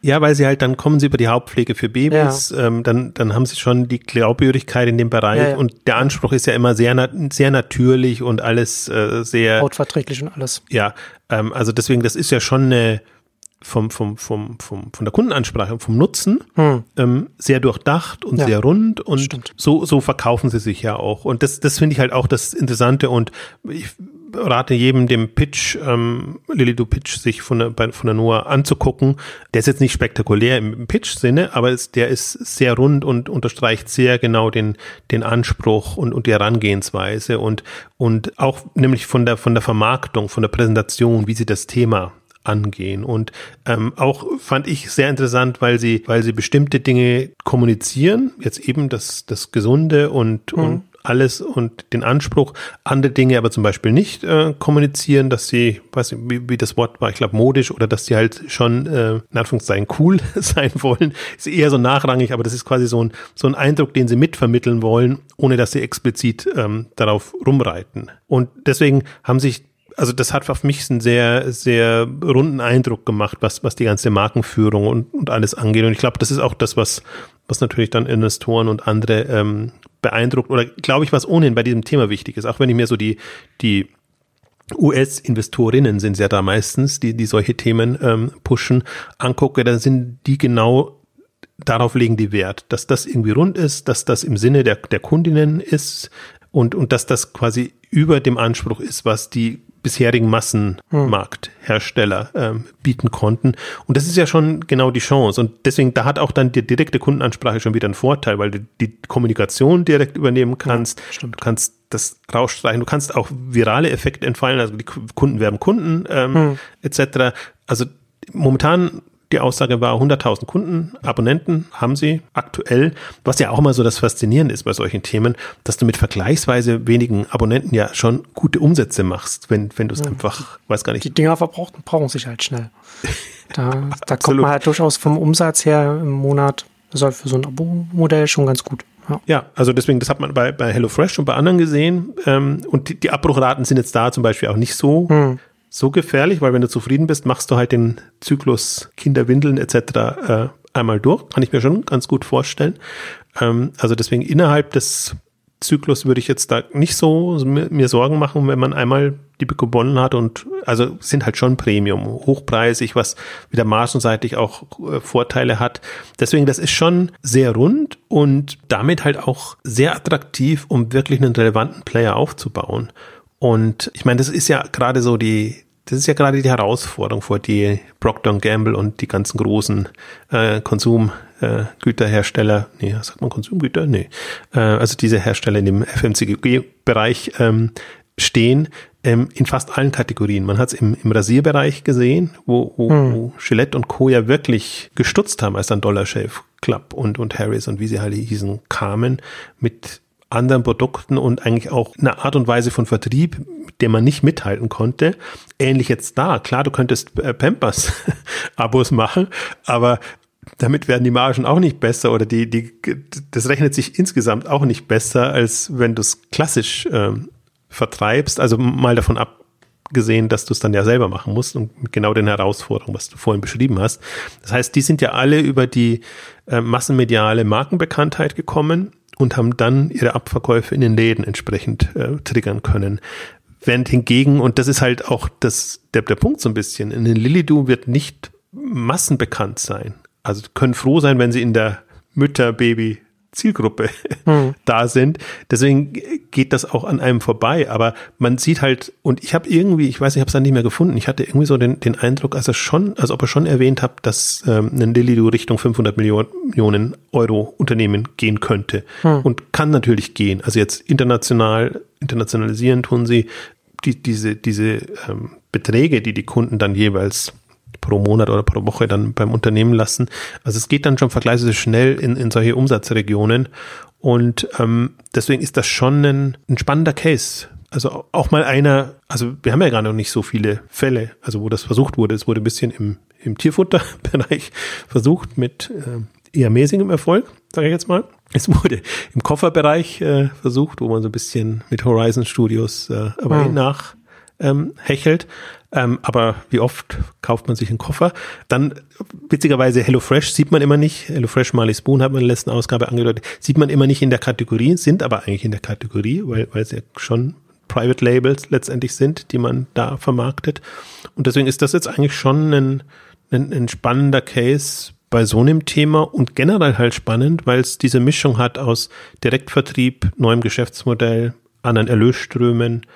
Ja, weil sie halt, dann kommen sie über die Hauptpflege für Babys, ja. ähm, dann, dann haben sie schon die Glaubwürdigkeit in dem Bereich ja, ja. und der Anspruch ist ja immer sehr, sehr natürlich und alles äh, sehr. Hautverträglich und alles. Ja, ähm, also deswegen, das ist ja schon eine, vom, vom, vom, vom, von der Kundenansprache, vom Nutzen hm. ähm, sehr durchdacht und ja, sehr rund und so, so verkaufen sie sich ja auch. Und das, das finde ich halt auch das Interessante und ich rate jedem dem Pitch, ähm, Lily Du Pitch, sich von der, von der Noah anzugucken. Der ist jetzt nicht spektakulär im Pitch-Sinne, aber es, der ist sehr rund und unterstreicht sehr genau den, den Anspruch und, und die Herangehensweise und, und auch nämlich von der, von der Vermarktung, von der Präsentation, wie sie das Thema angehen. Und ähm, auch fand ich sehr interessant, weil sie, weil sie bestimmte Dinge kommunizieren, jetzt eben das, das Gesunde und, mhm. und alles und den Anspruch, andere Dinge aber zum Beispiel nicht äh, kommunizieren, dass sie, weiß nicht, wie, wie das Wort war, ich glaube modisch oder dass sie halt schon äh, in Anführungszeichen cool sein wollen, ist eher so nachrangig, aber das ist quasi so ein, so ein Eindruck, den sie mitvermitteln wollen, ohne dass sie explizit ähm, darauf rumreiten. Und deswegen haben sich also das hat auf mich einen sehr, sehr runden Eindruck gemacht, was, was die ganze Markenführung und, und alles angeht. Und ich glaube, das ist auch das, was, was natürlich dann Investoren und andere ähm, beeindruckt oder glaube ich, was ohnehin bei diesem Thema wichtig ist. Auch wenn ich mir so die, die US-Investorinnen sind ja da meistens, die, die solche Themen ähm, pushen, angucke, dann sind die genau darauf legen die Wert, dass das irgendwie rund ist, dass das im Sinne der, der Kundinnen ist und, und dass das quasi über dem Anspruch ist, was die bisherigen Massenmarkthersteller ähm, bieten konnten. Und das ist ja schon genau die Chance. Und deswegen, da hat auch dann die direkte Kundenansprache schon wieder einen Vorteil, weil du die Kommunikation direkt übernehmen kannst. Ja, du kannst das rausstreichen, du kannst auch virale Effekte entfallen, also die Kunden werben Kunden ähm, hm. etc. Also momentan die Aussage war, 100.000 Kunden, Abonnenten haben sie aktuell, was ja auch mal so das Faszinierende ist bei solchen Themen, dass du mit vergleichsweise wenigen Abonnenten ja schon gute Umsätze machst, wenn, wenn du es ja. einfach, weiß gar nicht. Die Dinger verbraucht, brauchen sich halt schnell. Da, da kommt man halt durchaus vom Umsatz her im Monat, das ist halt für so ein Abo-Modell schon ganz gut. Ja. ja. also deswegen, das hat man bei, bei HelloFresh und bei anderen gesehen. Ähm, und die, die Abbruchraten sind jetzt da zum Beispiel auch nicht so hm so gefährlich, weil wenn du zufrieden bist, machst du halt den Zyklus Kinderwindeln etc. Äh, einmal durch. Kann ich mir schon ganz gut vorstellen. Ähm, also deswegen innerhalb des Zyklus würde ich jetzt da nicht so mir, Sorgen machen, wenn man einmal die gewonnen hat und also sind halt schon Premium, hochpreisig, was wieder margenseitig auch äh, Vorteile hat. Deswegen, das ist schon sehr rund und damit halt auch sehr attraktiv, um wirklich einen relevanten Player aufzubauen. Und ich meine, das ist ja gerade so die, das ist ja gerade die Herausforderung, vor die Procter Gamble und die ganzen großen äh, Konsumgüterhersteller, äh, nee, sagt man Konsumgüter? Nee. Äh, also diese Hersteller in dem FMCG-Bereich ähm, stehen ähm, in fast allen Kategorien. Man hat es im, im Rasierbereich gesehen, wo, wo, hm. wo Gillette und Co. ja wirklich gestutzt haben, als dann Dollar Shave Club und, und Harris und wie sie alle hießen, kamen mit anderen Produkten und eigentlich auch eine Art und Weise von Vertrieb, mit der man nicht mithalten konnte. Ähnlich jetzt da. Klar, du könntest äh, Pampers-Abos machen, aber damit werden die Margen auch nicht besser oder die, die, das rechnet sich insgesamt auch nicht besser, als wenn du es klassisch ähm, vertreibst. Also mal davon abgesehen, dass du es dann ja selber machen musst und mit genau den Herausforderungen, was du vorhin beschrieben hast. Das heißt, die sind ja alle über die äh, massenmediale Markenbekanntheit gekommen und haben dann ihre Abverkäufe in den Läden entsprechend äh, triggern können. Während hingegen, und das ist halt auch das, der, der Punkt so ein bisschen, in den Lilidu wird nicht massenbekannt sein. Also können froh sein, wenn sie in der Mütter, Baby, Zielgruppe hm. da sind. Deswegen geht das auch an einem vorbei. Aber man sieht halt, und ich habe irgendwie, ich weiß, ich habe es dann nicht mehr gefunden. Ich hatte irgendwie so den, den Eindruck, als er schon, als ob er schon erwähnt hat, dass ähm, ein Lilido Richtung 500 Millionen Euro Unternehmen gehen könnte hm. und kann natürlich gehen. Also jetzt international, internationalisieren tun sie die, diese diese ähm, Beträge, die die Kunden dann jeweils pro Monat oder pro Woche dann beim Unternehmen lassen. Also es geht dann schon vergleichsweise schnell in, in solche Umsatzregionen. Und ähm, deswegen ist das schon ein, ein spannender Case. Also auch mal einer, also wir haben ja gerade noch nicht so viele Fälle, also wo das versucht wurde. Es wurde ein bisschen im, im Tierfutterbereich versucht mit äh, eher mäßigem Erfolg, sage ich jetzt mal. Es wurde im Kofferbereich äh, versucht, wo man so ein bisschen mit Horizon Studios äh, aber mhm. nach ähm, hechelt. Ähm, aber wie oft kauft man sich einen Koffer? Dann witzigerweise HelloFresh sieht man immer nicht. HelloFresh Marley Spoon hat man in der letzten Ausgabe angedeutet. Sieht man immer nicht in der Kategorie, sind aber eigentlich in der Kategorie, weil, weil es ja schon Private Labels letztendlich sind, die man da vermarktet. Und deswegen ist das jetzt eigentlich schon ein, ein, ein spannender Case bei so einem Thema und generell halt spannend, weil es diese Mischung hat aus Direktvertrieb, neuem Geschäftsmodell, anderen Erlösströmen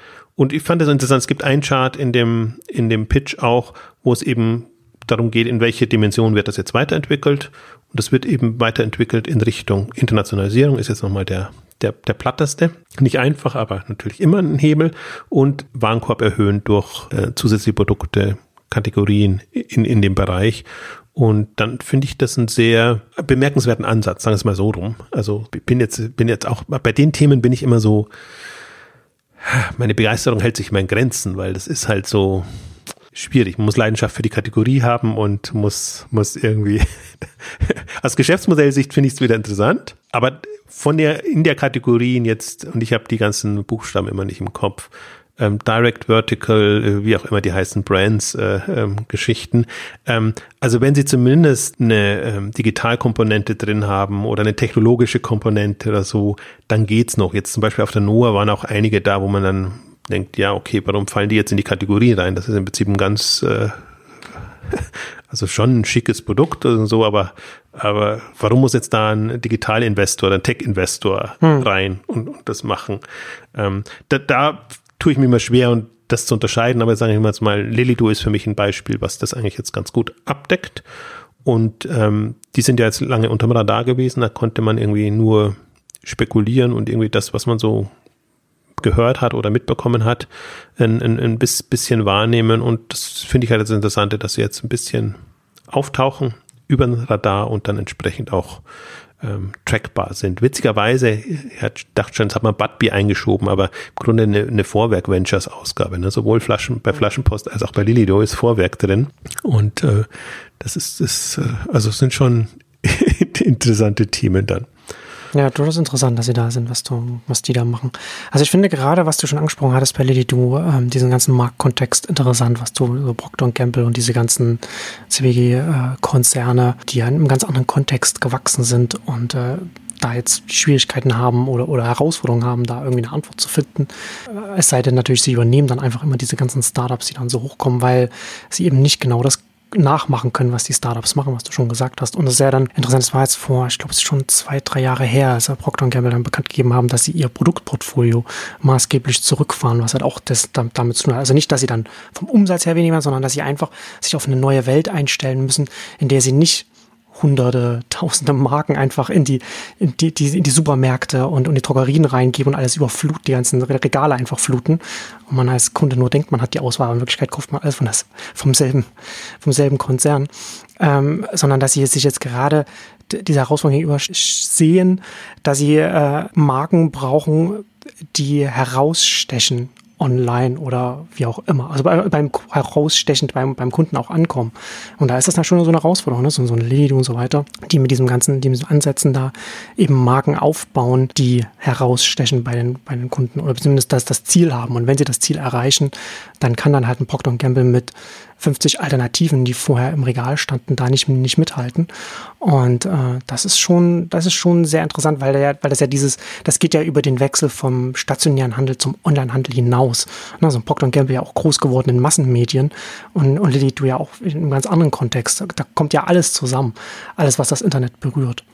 und ich fand das interessant, es gibt einen Chart in dem, in dem Pitch auch, wo es eben darum geht, in welche Dimension wird das jetzt weiterentwickelt. Und das wird eben weiterentwickelt in Richtung Internationalisierung, ist jetzt nochmal der, der, der platteste. Nicht einfach, aber natürlich immer ein Hebel. Und Warenkorb erhöhen durch äh, zusätzliche Produkte, Kategorien in, in dem Bereich. Und dann finde ich das einen sehr bemerkenswerten Ansatz, sagen wir es mal so rum. Also bin jetzt, bin jetzt auch, bei den Themen bin ich immer so, meine Begeisterung hält sich in Grenzen, weil das ist halt so schwierig. Man muss Leidenschaft für die Kategorie haben und muss, muss irgendwie, aus Geschäftsmodellsicht finde ich es wieder interessant, aber von der, in der Kategorien jetzt, und ich habe die ganzen Buchstaben immer nicht im Kopf, ähm, Direct Vertical, äh, wie auch immer die heißen Brands, äh, ähm, Geschichten. Ähm, also wenn Sie zumindest eine ähm, Digitalkomponente drin haben oder eine technologische Komponente oder so, dann geht's noch. Jetzt zum Beispiel auf der NOAA waren auch einige da, wo man dann denkt, ja, okay, warum fallen die jetzt in die Kategorie rein? Das ist im Prinzip ein ganz äh, also schon ein schickes Produkt und so, aber, aber warum muss jetzt da ein Digitalinvestor, ein Tech-Investor hm. rein und, und, das machen? Ähm, da, da tue ich mir immer schwer und das zu unterscheiden, aber sage ich mal, mal Lilido ist für mich ein Beispiel, was das eigentlich jetzt ganz gut abdeckt. Und ähm, die sind ja jetzt lange unterm Radar gewesen, da konnte man irgendwie nur spekulieren und irgendwie das, was man so gehört hat oder mitbekommen hat, ein, ein, ein bisschen wahrnehmen. Und das finde ich halt das Interessante, dass sie jetzt ein bisschen auftauchen über den Radar und dann entsprechend auch ähm, trackbar sind. Witzigerweise, ich dachte schon, jetzt hat man Budbee eingeschoben, aber im Grunde eine, eine Vorwerk Ventures Ausgabe. Ne? Sowohl Flaschen, bei Flaschenpost als auch bei Lilido ist Vorwerk drin. Und äh, das ist, das, äh, also es sind schon interessante Themen dann. Ja, durchaus interessant, dass sie da sind, was du, was die da machen. Also ich finde gerade, was du schon angesprochen hattest bei Lady Du, ähm, diesen ganzen Marktkontext interessant, was du so Procter Gamble und diese ganzen CWG-Konzerne, die ja in einem ganz anderen Kontext gewachsen sind und äh, da jetzt Schwierigkeiten haben oder, oder Herausforderungen haben, da irgendwie eine Antwort zu finden. Äh, es sei denn natürlich, sie übernehmen dann einfach immer diese ganzen Startups, die dann so hochkommen, weil sie eben nicht genau das nachmachen können, was die Startups machen, was du schon gesagt hast. Und das ist ja dann interessant, es war jetzt vor, ich glaube, es ist schon zwei, drei Jahre her, als Procter Gamble dann bekannt gegeben haben, dass sie ihr Produktportfolio maßgeblich zurückfahren, was halt auch das damit zu tun hat. Also nicht, dass sie dann vom Umsatz her weniger, sondern dass sie einfach sich auf eine neue Welt einstellen müssen, in der sie nicht hunderte, tausende Marken einfach in die, in die, die, in die Supermärkte und, und die Drogerien reingeben und alles überfluten, die ganzen Regale einfach fluten. Und man als Kunde nur denkt, man hat die Auswahl, aber in Wirklichkeit kauft man alles von das, vom selben, vom selben Konzern. Ähm, sondern dass sie sich jetzt gerade diese Herausforderung gegenüber sehen, dass sie äh, Marken brauchen, die herausstechen online oder wie auch immer. Also bei, beim herausstechend beim, beim Kunden auch ankommen. Und da ist das dann schon so eine Herausforderung, ne? so, so ein Lady und so weiter, die mit diesem ganzen, diesem Ansätzen da eben Marken aufbauen, die herausstechen bei den, bei den Kunden oder zumindest das, das Ziel haben. Und wenn sie das Ziel erreichen, dann kann dann halt ein Procter Gamble mit 50 Alternativen, die vorher im Regal standen, da nicht, nicht mithalten. Und äh, das ist schon, das ist schon sehr interessant, weil, der, weil das ja dieses, das geht ja über den Wechsel vom stationären Handel zum Onlinehandel hinaus. Ne, so ein Procter Gamble ja auch groß geworden in Massenmedien und, und Lilly, du ja auch in einem ganz anderen Kontext. Da kommt ja alles zusammen, alles, was das Internet berührt.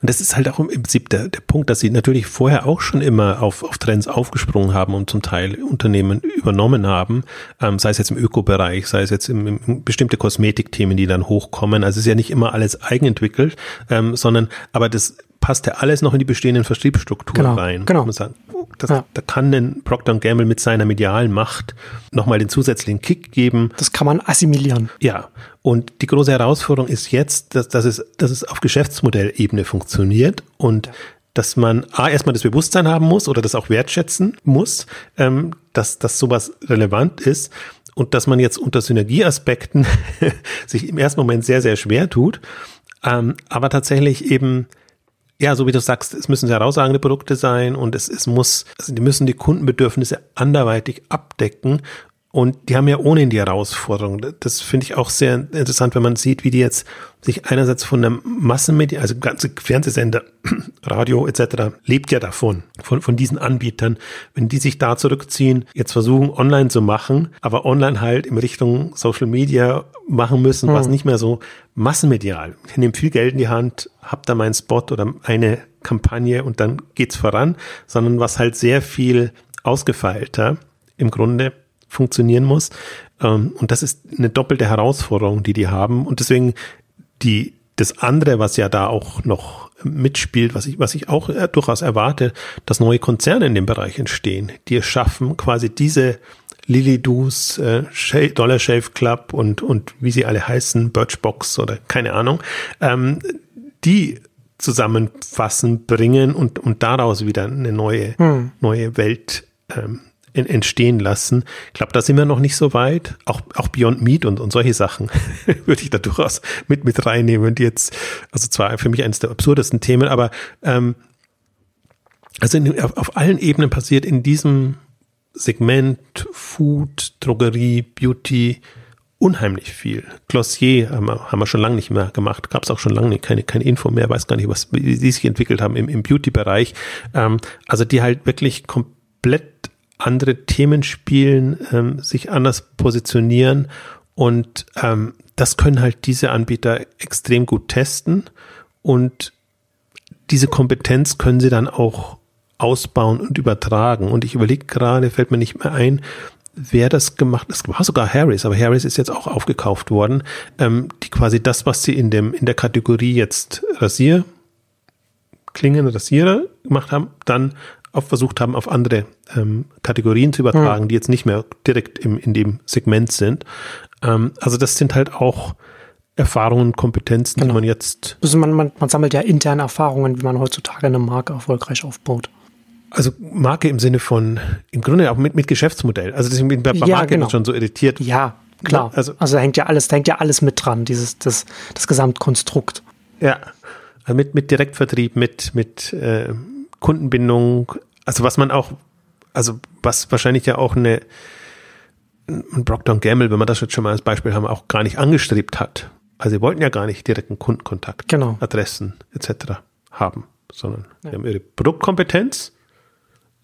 Und das ist halt auch im Prinzip der, der Punkt, dass sie natürlich vorher auch schon immer auf, auf Trends aufgesprungen haben und zum Teil Unternehmen übernommen haben, ähm, sei es jetzt im Ökobereich, sei es jetzt im, im bestimmte Kosmetikthemen, die dann hochkommen. Also es ist ja nicht immer alles eigenentwickelt, ähm, sondern aber das passt ja alles noch in die bestehenden Vertriebsstrukturen genau, rein. Genau. Man sagt, das, ja. Da kann denn Procter Gamble mit seiner medialen Macht nochmal den zusätzlichen Kick geben. Das kann man assimilieren. Ja. Und die große Herausforderung ist jetzt, dass, dass, es, dass es auf Geschäftsmodellebene funktioniert und ja. dass man A, erstmal das Bewusstsein haben muss oder das auch wertschätzen muss, ähm, dass, dass sowas relevant ist und dass man jetzt unter Synergieaspekten sich im ersten Moment sehr, sehr schwer tut, ähm, aber tatsächlich eben ja, so wie du sagst, es müssen herausragende Produkte sein und es, es muss, also die müssen die Kundenbedürfnisse anderweitig abdecken und die haben ja ohnehin die Herausforderung. Das finde ich auch sehr interessant, wenn man sieht, wie die jetzt sich einerseits von der Massenmedien, also ganze Fernsehsender, Radio etc. lebt ja davon, von, von diesen Anbietern. Wenn die sich da zurückziehen, jetzt versuchen online zu machen, aber online halt in Richtung Social Media machen müssen, hm. was nicht mehr so massenmedial. Ich nehme viel Geld in die Hand, hab da meinen Spot oder eine Kampagne und dann geht's voran, sondern was halt sehr viel ausgefeilter im Grunde funktionieren muss. Ähm, und das ist eine doppelte Herausforderung, die die haben. Und deswegen die, das andere, was ja da auch noch mitspielt, was ich, was ich auch äh, durchaus erwarte, dass neue Konzerne in dem Bereich entstehen, die es schaffen, quasi diese Lily Doos, äh, Dollar Shave Club und, und wie sie alle heißen, Birchbox oder keine Ahnung, ähm, die zusammenfassen, bringen und, und daraus wieder eine neue, hm. neue Welt ähm, entstehen lassen. Ich glaube, da sind wir noch nicht so weit. Auch, auch Beyond Meat und, und solche Sachen würde ich da durchaus mit, mit reinnehmen, die jetzt, also zwar für mich eines der absurdesten Themen, aber ähm, also in, auf, auf allen Ebenen passiert in diesem Segment Food, Drogerie, Beauty unheimlich viel. Glossier haben wir, haben wir schon lange nicht mehr gemacht. Gab es auch schon lange keine, keine Info mehr, weiß gar nicht, was wie die sich entwickelt haben im, im Beauty-Bereich. Ähm, also die halt wirklich komplett andere Themen spielen, ähm, sich anders positionieren und ähm, das können halt diese Anbieter extrem gut testen und diese Kompetenz können sie dann auch ausbauen und übertragen. Und ich überlege gerade, fällt mir nicht mehr ein, wer das gemacht hat. Es war sogar Harris, aber Harris ist jetzt auch aufgekauft worden, ähm, die quasi das, was sie in dem in der Kategorie jetzt Rasier Klingen, Rasierer gemacht haben, dann auch versucht haben, auf andere ähm, Kategorien zu übertragen, mhm. die jetzt nicht mehr direkt im, in dem Segment sind. Ähm, also das sind halt auch Erfahrungen, Kompetenzen, genau. die man jetzt. Also man, man, man sammelt ja interne Erfahrungen, wie man heutzutage eine Marke erfolgreich aufbaut. Also Marke im Sinne von, im Grunde auch mit, mit Geschäftsmodell. Also deswegen bin ich bei, bei ja, Marke genau. schon so irritiert. Ja, klar. Also, also da hängt ja alles, da hängt ja alles mit dran, dieses, das, das Gesamtkonstrukt. Ja. Also mit, mit Direktvertrieb, mit, mit äh, Kundenbindung, also was man auch, also was wahrscheinlich ja auch eine, ein Procter Gamble, wenn man das jetzt schon mal als Beispiel haben, auch gar nicht angestrebt hat. Also sie wollten ja gar nicht direkten Kundenkontakt, genau. Adressen etc. haben, sondern ja. die haben ihre Produktkompetenz,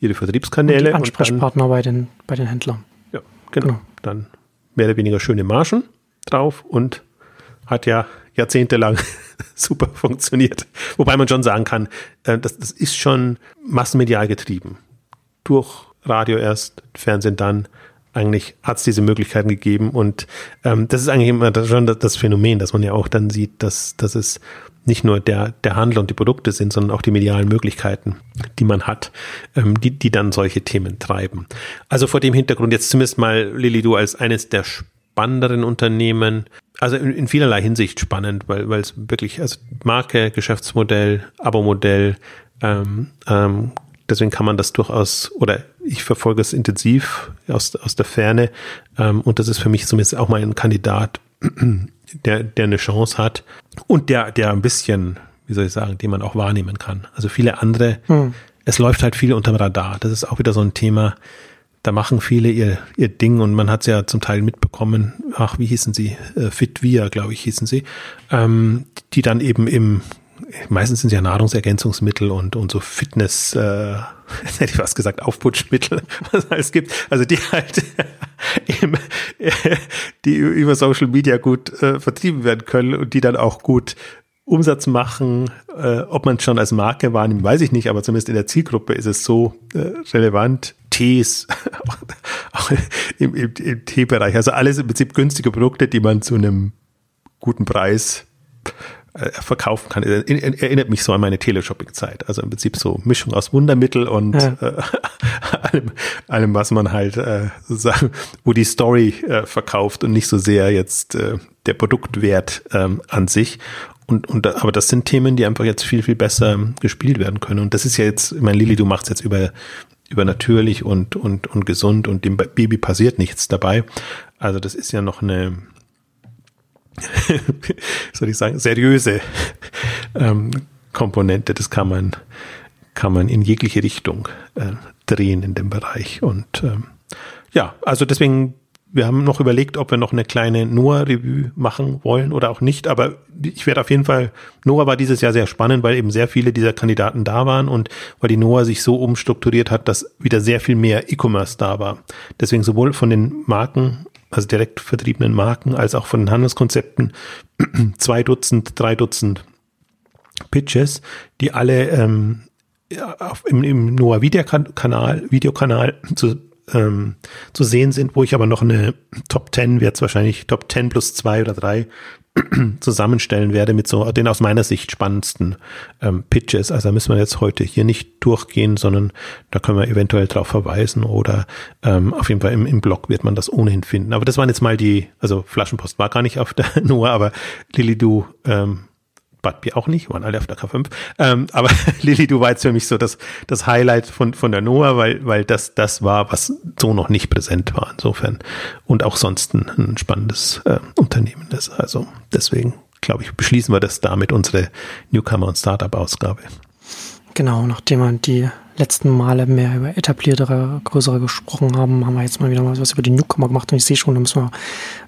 ihre Vertriebskanäle. Und Ansprechpartner und dann, bei, den, bei den Händlern. Ja, genau. genau. Dann mehr oder weniger schöne Margen drauf und hat ja jahrzehntelang super funktioniert. Wobei man schon sagen kann, äh, das, das ist schon massenmedial getrieben. Durch Radio erst, Fernsehen dann. Eigentlich hat es diese Möglichkeiten gegeben und ähm, das ist eigentlich immer das, schon das, Phänomen, dass man ja auch dann sieht, dass, dass es nicht nur der, der Handel und die Produkte sind, sondern auch die medialen Möglichkeiten, die man hat, ähm, die, die dann solche Themen treiben. Also vor dem Hintergrund jetzt zumindest mal, Lilly, du als eines der spannenderen Unternehmen, also in, in vielerlei Hinsicht spannend, weil weil es wirklich, also Marke, Geschäftsmodell, Abo-Modell, ähm, ähm, deswegen kann man das durchaus, oder ich verfolge es intensiv aus, aus der Ferne ähm, und das ist für mich zumindest auch mal ein Kandidat, der, der eine Chance hat und der, der ein bisschen, wie soll ich sagen, den man auch wahrnehmen kann. Also viele andere, hm. es läuft halt viel unterm Radar. Das ist auch wieder so ein Thema, da machen viele ihr, ihr Ding und man hat es ja zum Teil mitbekommen, ach, wie hießen sie? Äh, Fitvia, glaube ich, hießen sie, ähm, die dann eben im, meistens sind es ja Nahrungsergänzungsmittel und, und so Fitness, äh, hätte ich was gesagt, Aufputschmittel, was es alles gibt, also die halt im, äh, die über Social Media gut äh, vertrieben werden können und die dann auch gut Umsatz machen, äh, ob man schon als Marke wahrnimmt, weiß ich nicht, aber zumindest in der Zielgruppe ist es so äh, relevant. Tees, auch im, im, im Teebereich, also alles im Prinzip günstige Produkte, die man zu einem guten Preis äh, verkaufen kann. Erinnert mich so an meine Teleshopping-Zeit. Also im Prinzip so Mischung aus Wundermittel und ja. äh, allem, allem, was man halt äh, sozusagen, wo die Story äh, verkauft und nicht so sehr jetzt äh, der Produktwert ähm, an sich. Und, und aber das sind Themen, die einfach jetzt viel, viel besser gespielt werden können. Und das ist ja jetzt, ich meine, Lili, du machst jetzt über, über natürlich und, und, und gesund und dem Baby passiert nichts dabei. Also das ist ja noch eine, soll ich sagen, seriöse ähm, Komponente. Das kann man, kann man in jegliche Richtung äh, drehen in dem Bereich. Und ähm, ja, also deswegen wir haben noch überlegt, ob wir noch eine kleine Noah-Revue machen wollen oder auch nicht. Aber ich werde auf jeden Fall, Noah war dieses Jahr sehr spannend, weil eben sehr viele dieser Kandidaten da waren und weil die Noah sich so umstrukturiert hat, dass wieder sehr viel mehr E-Commerce da war. Deswegen sowohl von den Marken, also direkt vertriebenen Marken, als auch von den Handelskonzepten zwei Dutzend, drei Dutzend Pitches, die alle ähm, auf, im, im Noah Videokanal, Videokanal zu ähm, zu sehen sind, wo ich aber noch eine Top 10, wird wahrscheinlich Top 10 plus zwei oder drei zusammenstellen werde mit so den aus meiner Sicht spannendsten ähm, Pitches. Also da müssen wir jetzt heute hier nicht durchgehen, sondern da können wir eventuell drauf verweisen oder ähm, auf jeden Fall im, im Blog wird man das ohnehin finden. Aber das waren jetzt mal die, also Flaschenpost war gar nicht auf der Nummer, aber Lilly, du ähm, Bier auch nicht, waren alle auf der K5. Ähm, aber Lilly, du war für mich so das, das Highlight von, von der Noah, weil, weil das, das war, was so noch nicht präsent war insofern. Und auch sonst ein, ein spannendes äh, Unternehmen ist. Also deswegen, glaube ich, beschließen wir das damit unsere Newcomer- und Startup-Ausgabe. Genau, nachdem man die letzten Male mehr über etabliertere, größere gesprochen haben, haben wir jetzt mal wieder mal was über die Newcomer gemacht und ich sehe schon, da müssen wir,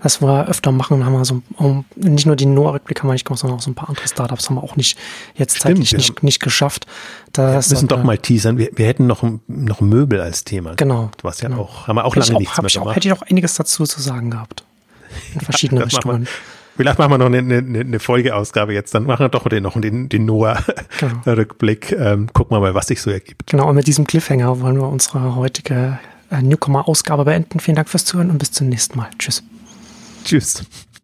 was wir öfter machen, haben wir so, um, nicht nur die Noah-Rückblick haben wir nicht gemacht, sondern auch so ein paar andere Startups haben wir auch nicht jetzt Stimmt, zeitlich nicht, nicht geschafft. Das wir müssen doch mal teasern, wir, wir hätten noch, noch Möbel als Thema. Genau. Was ja genau. auch, haben wir auch hätte lange auch, nichts mehr ich. Auch, hätte ich auch einiges dazu zu sagen gehabt. In verschiedenen ja, Richtungen. Vielleicht machen wir noch eine, eine, eine Folgeausgabe jetzt. Dann machen wir doch den, noch den, den Noah-Rückblick. Genau. Ähm, gucken wir mal, was sich so ergibt. Genau, und mit diesem Cliffhanger wollen wir unsere heutige äh, Newcomer-Ausgabe beenden. Vielen Dank fürs Zuhören und bis zum nächsten Mal. Tschüss. Tschüss.